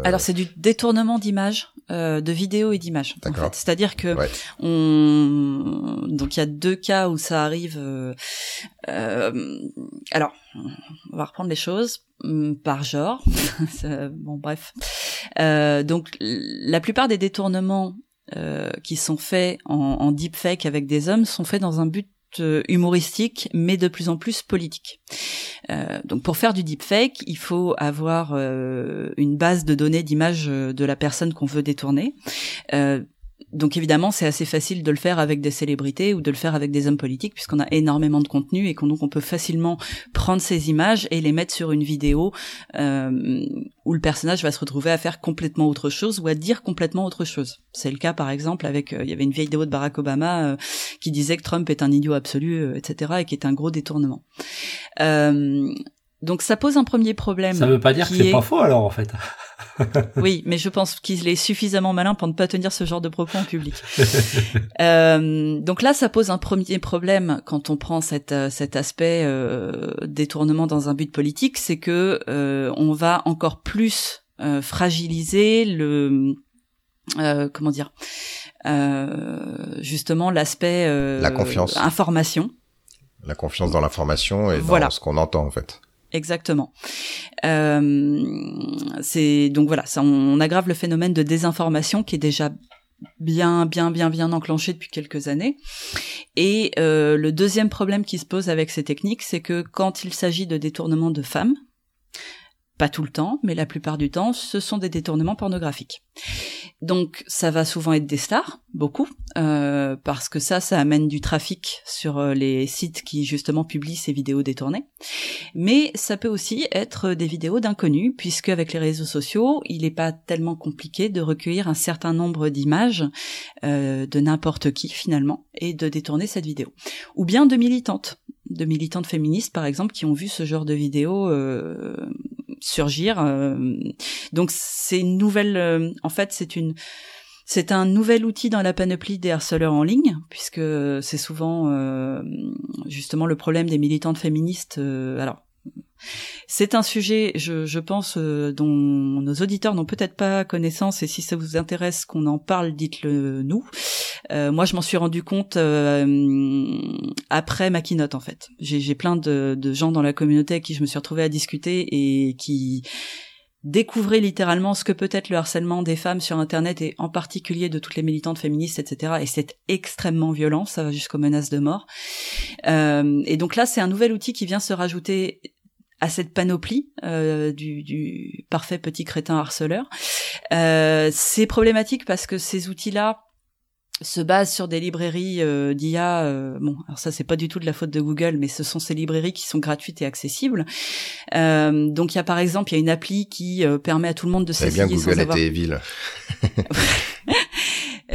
Alors c'est du détournement d'image. Euh, de vidéos et d'images. En fait. C'est-à-dire que on donc il y a deux cas où ça arrive. Euh... Euh... alors, on va reprendre les choses mm, par genre. bon, bref. Donc la plupart des détournements qui sont faits en, en deepfake avec des hommes sont faits dans un but humoristique, mais de plus en plus politique. Euh, donc pour faire du deepfake, il faut avoir euh, une base de données d'images de la personne qu'on veut détourner. Euh, donc évidemment, c'est assez facile de le faire avec des célébrités ou de le faire avec des hommes politiques puisqu'on a énormément de contenu et qu'on donc on peut facilement prendre ces images et les mettre sur une vidéo euh, où le personnage va se retrouver à faire complètement autre chose ou à dire complètement autre chose. C'est le cas par exemple avec euh, il y avait une vieille vidéo de Barack Obama euh, qui disait que Trump est un idiot absolu, euh, etc. et qui est un gros détournement. donc ça pose un premier problème. Ça veut pas dire que c'est pas faux alors en fait. oui, mais je pense qu'il est suffisamment malin pour ne pas tenir ce genre de propos en public. euh, donc là, ça pose un premier problème quand on prend cet, euh, cet aspect euh, détournement dans un but politique, c'est que euh, on va encore plus euh, fragiliser le euh, comment dire justement l'aspect la confiance. information. La confiance dans l'information et dans ce qu'on entend en fait Exactement. Euh, c'est donc voilà, ça, on, aggrave le phénomène de désinformation qui est déjà bien, bien, bien, bien enclenché depuis quelques années. Et euh, le deuxième problème qui se pose avec ces techniques, c'est que quand il s'agit de détournement de femmes, pas tout le temps, mais la plupart du temps, ce sont des détournements pornographiques. Donc ça va souvent être des stars, beaucoup, euh, parce que ça, ça amène du trafic sur euh, les sites qui justement publient ces vidéos détournées. Mais ça peut aussi être des vidéos d'inconnus, puisque avec les réseaux sociaux, il n'est pas tellement compliqué de recueillir un certain nombre d'images euh, de n'importe qui finalement et de détourner cette vidéo. Ou bien de militantes de militantes féministes par exemple qui ont vu ce genre de vidéo euh, surgir. Euh, donc c'est une nouvelle, euh, en fait c'est une c'est un nouvel outil dans la panoplie des harceleurs en ligne, puisque c'est souvent euh, justement le problème des militantes féministes. alors, c'est un sujet, je, je pense, dont nos auditeurs n'ont peut-être pas connaissance, et si ça vous intéresse qu'on en parle, dites-le nous. Euh, moi, je m'en suis rendu compte euh, après ma keynote, en fait. J'ai plein de, de, gens dans la communauté avec qui je me suis retrouvée à discuter et qui découvraient littéralement ce que peut être le harcèlement des femmes sur Internet et en particulier de toutes les militantes féministes, etc. Et c'est extrêmement violent, ça va jusqu'aux menaces de mort. Euh, et donc là, c'est un nouvel outil qui vient se rajouter à cette panoplie euh, du, du, parfait petit crétin harceleur. Euh, c'est problématique parce que ces outils-là se base sur des librairies euh, d'IA. Euh, bon, alors ça c'est pas du tout de la faute de Google, mais ce sont ces librairies qui sont gratuites et accessibles. Euh, donc il y a par exemple il y a une appli qui euh, permet à tout le monde de s'essayer bien Google était ville.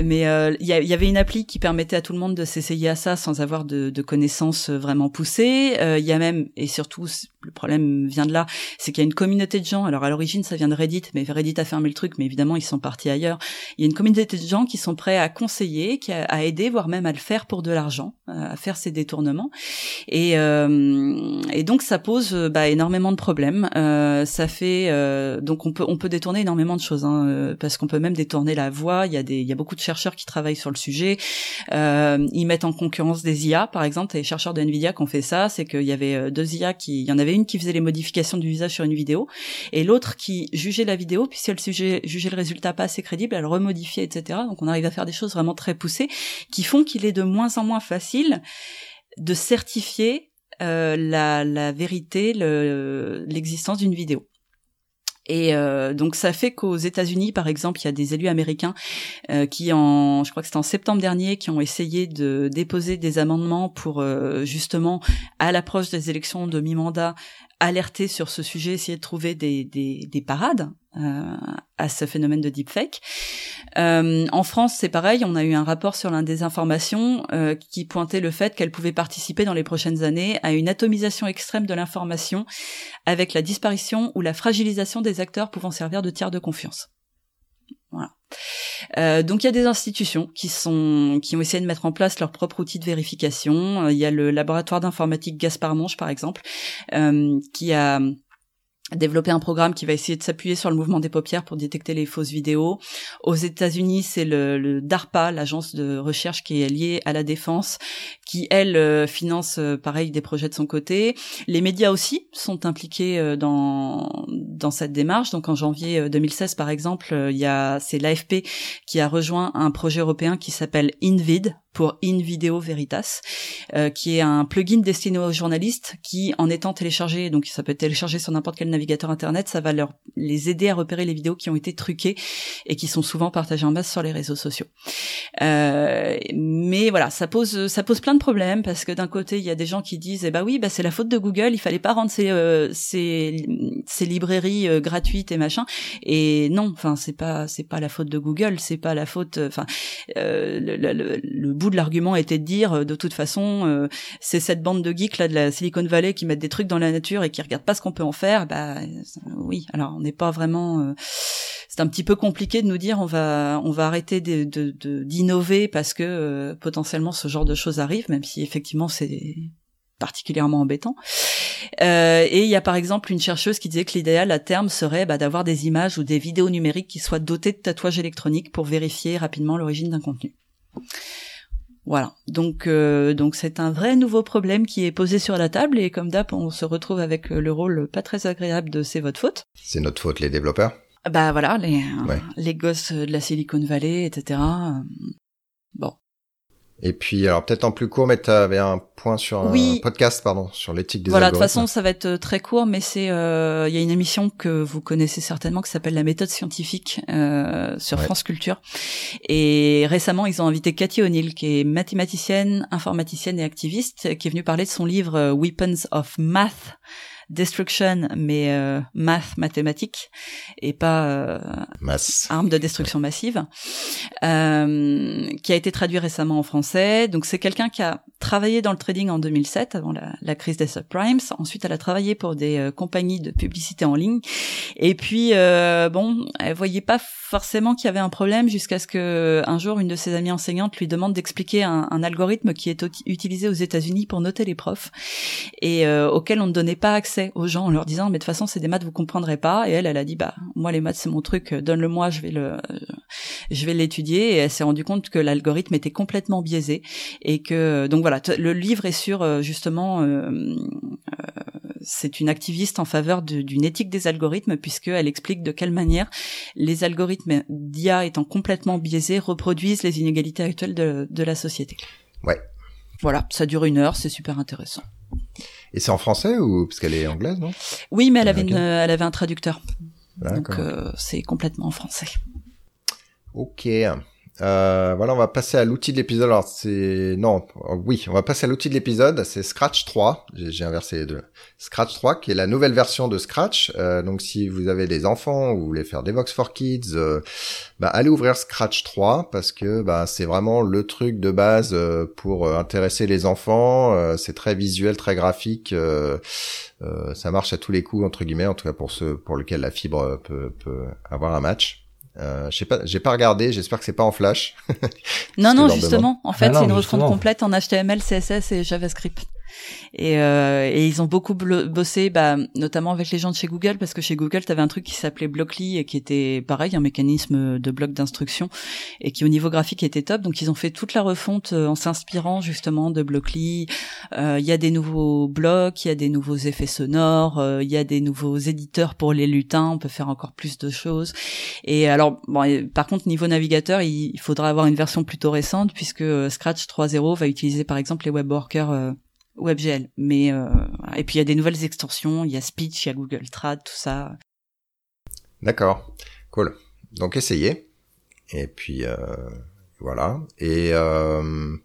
mais euh, il y, y, avait une appli qui permettait à tout le monde de s'essayer à ça sans avoir de, de connaissances vraiment poussées. Il y a même et surtout le problème vient de là, c'est qu'il y a une communauté de gens. Alors à l'origine, ça vient de Reddit, mais Reddit a fermé le truc, mais évidemment ils sont partis ailleurs. Il y a une communauté de gens qui sont prêts à conseiller, qui a, à aider, voire même à le faire pour de l'argent, euh, à faire ces détournements. Et, euh, et donc ça pose bah, énormément de problèmes. Euh, ça fait euh, donc on peut on peut détourner énormément de choses, hein, euh, parce qu'on peut même détourner la voix. Il y a des il y a beaucoup de chercheurs qui travaillent sur le sujet. Euh, ils mettent en concurrence des IA, par exemple. Les chercheurs de Nvidia qui ont fait ça, c'est qu'il y avait euh, deux IA qui, il y en avait une qui faisait les modifications du visage sur une vidéo, et l'autre qui jugeait la vidéo, puis si elle sujet, jugeait le résultat pas assez crédible, elle remodifiait, etc. Donc on arrive à faire des choses vraiment très poussées qui font qu'il est de moins en moins facile de certifier euh, la, la vérité, l'existence d'une vidéo. Et euh, donc ça fait qu'aux États-Unis, par exemple, il y a des élus américains euh, qui, en, je crois que c'était en septembre dernier, qui ont essayé de déposer des amendements pour euh, justement, à l'approche des élections de mi-mandat, alerter sur ce sujet, essayer de trouver des, des, des parades euh, à ce phénomène de deepfake. Euh, en France, c'est pareil, on a eu un rapport sur l'un des informations euh, qui pointait le fait qu'elle pouvait participer dans les prochaines années à une atomisation extrême de l'information avec la disparition ou la fragilisation des acteurs pouvant servir de tiers de confiance. Euh, donc il y a des institutions qui sont qui ont essayé de mettre en place leur propre outil de vérification. Euh, il y a le laboratoire d'informatique Gaspard Monge par exemple, euh, qui a développé un programme qui va essayer de s'appuyer sur le mouvement des paupières pour détecter les fausses vidéos. Aux États-Unis, c'est le, le, DARPA, l'agence de recherche qui est liée à la défense, qui elle finance pareil des projets de son côté. Les médias aussi sont impliqués dans dans cette démarche. Donc en janvier 2016 par exemple, il y a c'est l'AFP qui a rejoint un projet européen qui s'appelle InVid pour In Video Veritas, euh, qui est un plugin destiné aux journalistes qui, en étant téléchargé, donc ça peut être téléchargé sur n'importe quel navigateur internet, ça va leur les aider à repérer les vidéos qui ont été truquées et qui sont souvent partagées en masse sur les réseaux sociaux. Euh, mais voilà, ça pose ça pose plein de problèmes parce que d'un côté il y a des gens qui disent eh bah oui bah c'est la faute de Google, il fallait pas rendre ces euh, ces, ces librairies euh, gratuites et machin et non, enfin c'est pas c'est pas la faute de Google, c'est pas la faute enfin euh, le, le, le bout de l'argument était de dire euh, de toute façon euh, c'est cette bande de geeks là de la Silicon Valley qui mettent des trucs dans la nature et qui regardent pas ce qu'on peut en faire bah oui alors on n'est pas vraiment euh, c'est un petit peu compliqué de nous dire on va on va arrêter d'innover de, de, parce que potentiellement ce genre de choses arrive même si effectivement c'est particulièrement embêtant. Euh, et il y a par exemple une chercheuse qui disait que l'idéal à terme serait bah, d'avoir des images ou des vidéos numériques qui soient dotées de tatouages électroniques pour vérifier rapidement l'origine d'un contenu. Voilà. Donc euh, donc c'est un vrai nouveau problème qui est posé sur la table et comme d'hab on se retrouve avec le rôle pas très agréable de c'est votre faute. C'est notre faute les développeurs. Bah voilà les les gosses de la Silicon Valley etc. Bon et puis, alors peut-être en plus court, mais tu avais un point sur un podcast, pardon, sur l'éthique des voilà, algorithmes. Voilà, de toute façon, ça va être euh, très court, mais c'est, euh, il y a une émission que vous connaissez certainement qui s'appelle La méthode scientifique euh, sur France Culture. Et récemment, ils ont invité Cathy O'Neill, qui est mathématicienne, informaticienne et activiste, qui est venue parler de son livre euh, Weapons of Math destruction, mais euh, math, mathématiques, et pas euh, arme de destruction massive, euh, qui a été traduit récemment en français. Donc c'est quelqu'un qui a travaillé dans le trading en 2007, avant la, crise des subprimes. Ensuite, elle a travaillé pour des euh, compagnies de publicité en ligne. Et puis, euh, bon, elle voyait pas forcément qu'il y avait un problème jusqu'à ce que un jour, une de ses amies enseignantes lui demande d'expliquer un, algorithme qui est utilisé aux États-Unis pour noter les profs et euh, auquel on ne donnait pas accès aux gens en leur disant mais de toute façon c'est des maths vous comprendrez pas et elle elle a dit bah moi les maths c'est mon truc donne-le moi je vais le je vais l'étudier et elle s'est rendue compte que l'algorithme était complètement biaisé et que donc voilà le livre est sur euh, justement euh, euh, c'est une activiste en faveur d'une éthique des algorithmes puisqu'elle explique de quelle manière les algorithmes d'IA étant complètement biaisés reproduisent les inégalités actuelles de, de la société. Ouais. Voilà, ça dure une heure, c'est super intéressant. Et c'est en français ou parce qu'elle est anglaise, non? Oui, mais elle avait, une, elle avait un traducteur. Donc euh, c'est complètement en français. Ok. Euh, voilà, on va passer à l'outil de l'épisode. Alors c'est non, oui, on va passer à l'outil de l'épisode. C'est Scratch 3. J'ai inversé les deux. Scratch 3, qui est la nouvelle version de Scratch. Euh, donc si vous avez des enfants ou vous voulez faire des Vox for Kids, euh, bah, allez ouvrir Scratch 3 parce que bah, c'est vraiment le truc de base euh, pour intéresser les enfants. c'est très visuel, très graphique. ça marche à tous les coups entre guillemets, en tout cas pour ceux pour lesquels la fibre peut, peut avoir un match. Euh, je sais pas, j'ai pas regardé. J'espère que c'est pas en Flash. non, non, justement. En fait, ah c'est une refonte complète en HTML, CSS et JavaScript. Et, euh, et ils ont beaucoup bossé, bah, notamment avec les gens de chez Google, parce que chez Google, tu avais un truc qui s'appelait Blockly et qui était pareil, un mécanisme de bloc d'instruction et qui au niveau graphique était top. Donc ils ont fait toute la refonte euh, en s'inspirant justement de Blockly. Euh, il y a des nouveaux blocs, il y a des nouveaux effets sonores, euh, il y a des nouveaux éditeurs pour les lutins. On peut faire encore plus de choses. Et alors, bon, par contre, niveau navigateur, il, il faudra avoir une version plutôt récente puisque Scratch 3.0 va utiliser par exemple les web workers WebGL. Mais euh, et puis il y a des nouvelles extensions, il y a Speech, il y a Google Trad, tout ça. D'accord, cool. Donc essayez. Et puis euh, voilà. Et euh,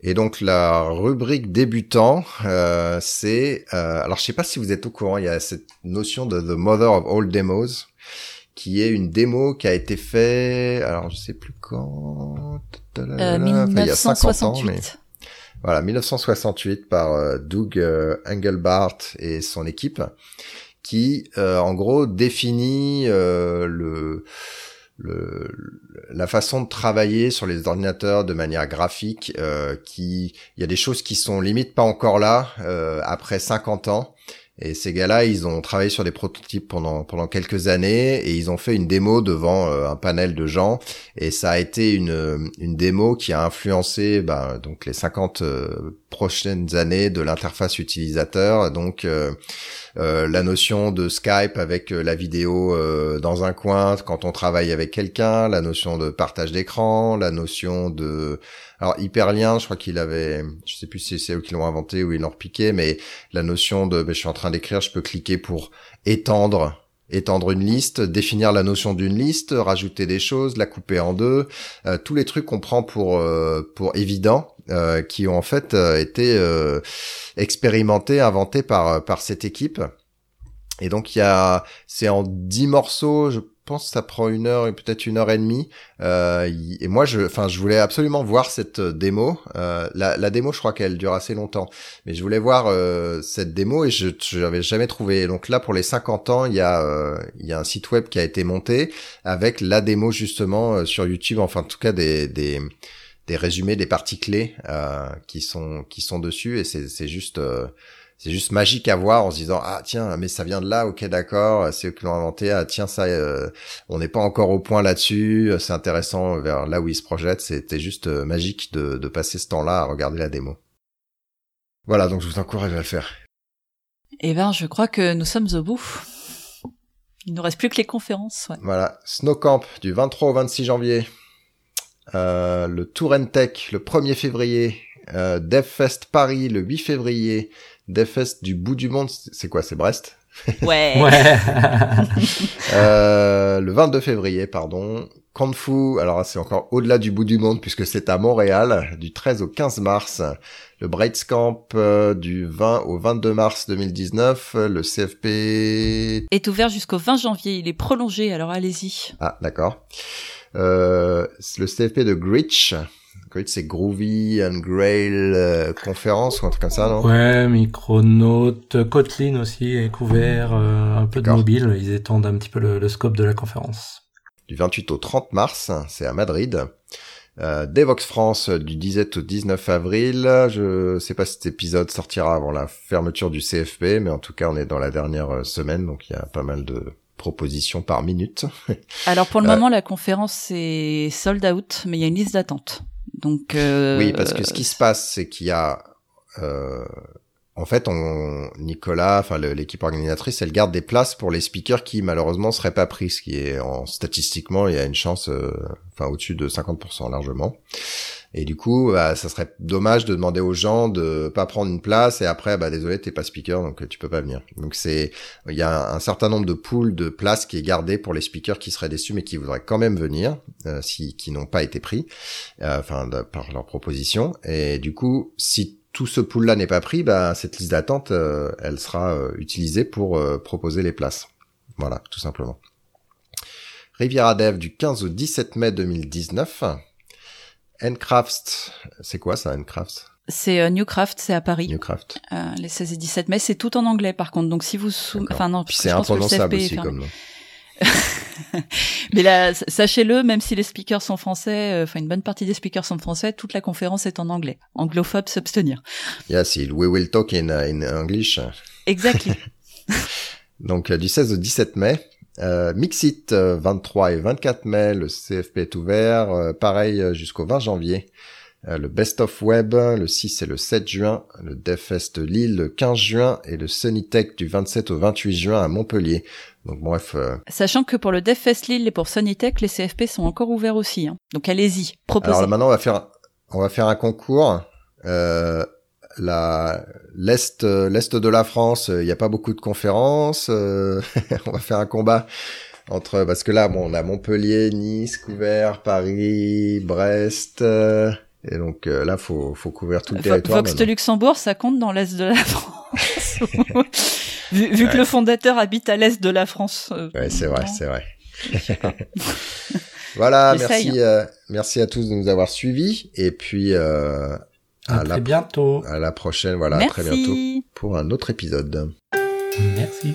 et donc la rubrique débutant, euh, c'est euh, alors je sais pas si vous êtes au courant, il y a cette notion de the mother of all demos qui est une démo qui a été faite, alors je sais plus quand, euh, 1968. ans, mais voilà, 1968 par euh, Doug euh, Engelbart et son équipe, qui euh, en gros définit la façon de travailler sur les ordinateurs de manière graphique. qui, il y a des choses qui sont limite pas encore là après 50 ans et ces gars-là, ils ont travaillé sur des prototypes pendant pendant quelques années et ils ont fait une démo devant euh, un panel de gens et ça a été une une démo qui a influencé ben, donc les 50 euh, prochaines années de l'interface utilisateur. Donc euh, la notion de Skype avec la vidéo dans un coin quand on travaille avec quelqu'un, la notion de partage d'écran, la notion de alors hyperlien, je crois qu'il avait, je sais plus si c'est eux qui l'ont inventé ou ils l'ont repiqué, mais la notion de, ben, je suis en train d'écrire, je peux cliquer pour étendre étendre une liste, définir la notion d'une liste, rajouter des choses, la couper en deux, euh, tous les trucs qu'on prend pour euh, pour évident, euh, qui ont en fait été expérimentés, inventés par par cette équipe. Et donc il y a, c'est en dix morceaux, je pense que ça prend une heure et peut-être une heure et demie. Euh, et moi, je, enfin, je voulais absolument voir cette euh, démo. Euh, la, la, démo, je crois qu'elle dure assez longtemps, mais je voulais voir euh, cette démo et je n'avais jamais trouvé. Donc là, pour les 50 ans, il y a, euh, il y a un site web qui a été monté avec la démo justement euh, sur YouTube. Enfin, en tout cas, des, des des résumés des parties clés qui sont qui sont dessus et c'est c'est juste c'est juste magique à voir en se disant ah tiens mais ça vient de là ok d'accord c'est eux qui l'ont inventé ah tiens ça euh, on n'est pas encore au point là-dessus c'est intéressant vers là où ils se projettent c'était juste euh, magique de, de passer ce temps-là à regarder la démo. Voilà donc je vous encourage à le faire. Eh ben je crois que nous sommes au bout. Il ne reste plus que les conférences ouais. voilà Snowcamp du 23 au 26 janvier. Euh, le Tour Tech le 1er février. Euh, DevFest Paris le 8 février DevFest du bout du monde, c'est quoi C'est Brest? Ouais. ouais. euh, le 22 février, pardon. Kanfu, alors c'est encore au-delà du bout du monde puisque c'est à Montréal, du 13 au 15 mars. Le Brightscamp euh, du 20 au 22 mars 2019. Le CFP est ouvert jusqu'au 20 janvier. Il est prolongé, alors allez-y. Ah, d'accord. Euh, le CFP de Gritch c'est Groovy and Grail euh, conférence ou un truc comme ça, non? Ouais, Micronaut, Kotlin aussi est couvert, euh, un peu de mobile, ils étendent un petit peu le, scope de la conférence. Du 28 au 30 mars, c'est à Madrid. Euh, Devox France du 17 au 19 avril. Je sais pas si cet épisode sortira avant la fermeture du CFP, mais en tout cas on est dans la dernière euh, semaine, donc il y a pas mal de propositions par minute. Alors pour le moment la conférence est sold out, mais il y a une liste d'attente. Euh, oui, parce que ce qui se passe, c'est qu'il y a euh, en fait, Nicolas, enfin l'équipe organisatrice, elle garde des places pour les speakers qui malheureusement seraient pas pris, ce qui est en statistiquement, il y a une chance, euh, au-dessus de 50% largement. Et du coup, bah, ça serait dommage de demander aux gens de pas prendre une place et après, bah désolé, t'es pas speaker, donc tu peux pas venir. Donc c'est, il y a un, certain nombre de pools de places qui est gardé pour les speakers qui seraient déçus mais qui voudraient quand même venir, euh, si qui n'ont pas été pris, euh, enfin par leur proposition. Et du coup, si tout ce pool-là n'est pas pris, bah, cette liste d'attente, euh, elle sera euh, utilisée pour euh, proposer les places. Voilà, tout simplement. Riviera Dev du 15 au 17 mai 2019. Ncraft, c'est quoi ça, Ncraft c'est Newcraft, c'est à Paris. Newcraft. les 16 et 17 mai, c'est tout en anglais par contre. Donc si vous sou... enfin non, c'est imprononçable aussi comme nom. Mais là, sachez-le, même si les speakers sont français, euh, enfin une bonne partie des speakers sont français, toute la conférence est en anglais. Anglophobe s'abstenir. Yes, we will talk in, uh, in English. Exactly. Donc du 16 au 17 mai, euh, Mixit 23 et 24 mai, le CFP est ouvert, pareil jusqu'au 20 janvier. Euh, le Best of Web le 6 et le 7 juin, le DevFest Lille le 15 juin et le Tech du 27 au 28 juin à Montpellier. Donc bref. Euh, Sachant que pour le DevFest Lille et pour Tech, les CFP sont encore ouverts aussi. Hein. Donc allez-y, proposez. Alors maintenant on va faire on va faire un concours. Euh, la l'est l'est de la France, il n'y a pas beaucoup de conférences. on va faire un combat entre parce que là bon on a Montpellier, Nice, Couvert, Paris, Brest. Et donc euh, là, faut faut couvrir tout le territoire. Vox de Luxembourg, ça compte dans l'est de la France. vu, que le fondateur habite à l'est de la France. Euh, ouais, c'est vrai, c'est vrai. voilà, merci, hein. euh, merci à tous de nous avoir suivis et puis à, très la, bientôt. À la prochaine, voilà, à très bientôt pour un autre épisode. Merci.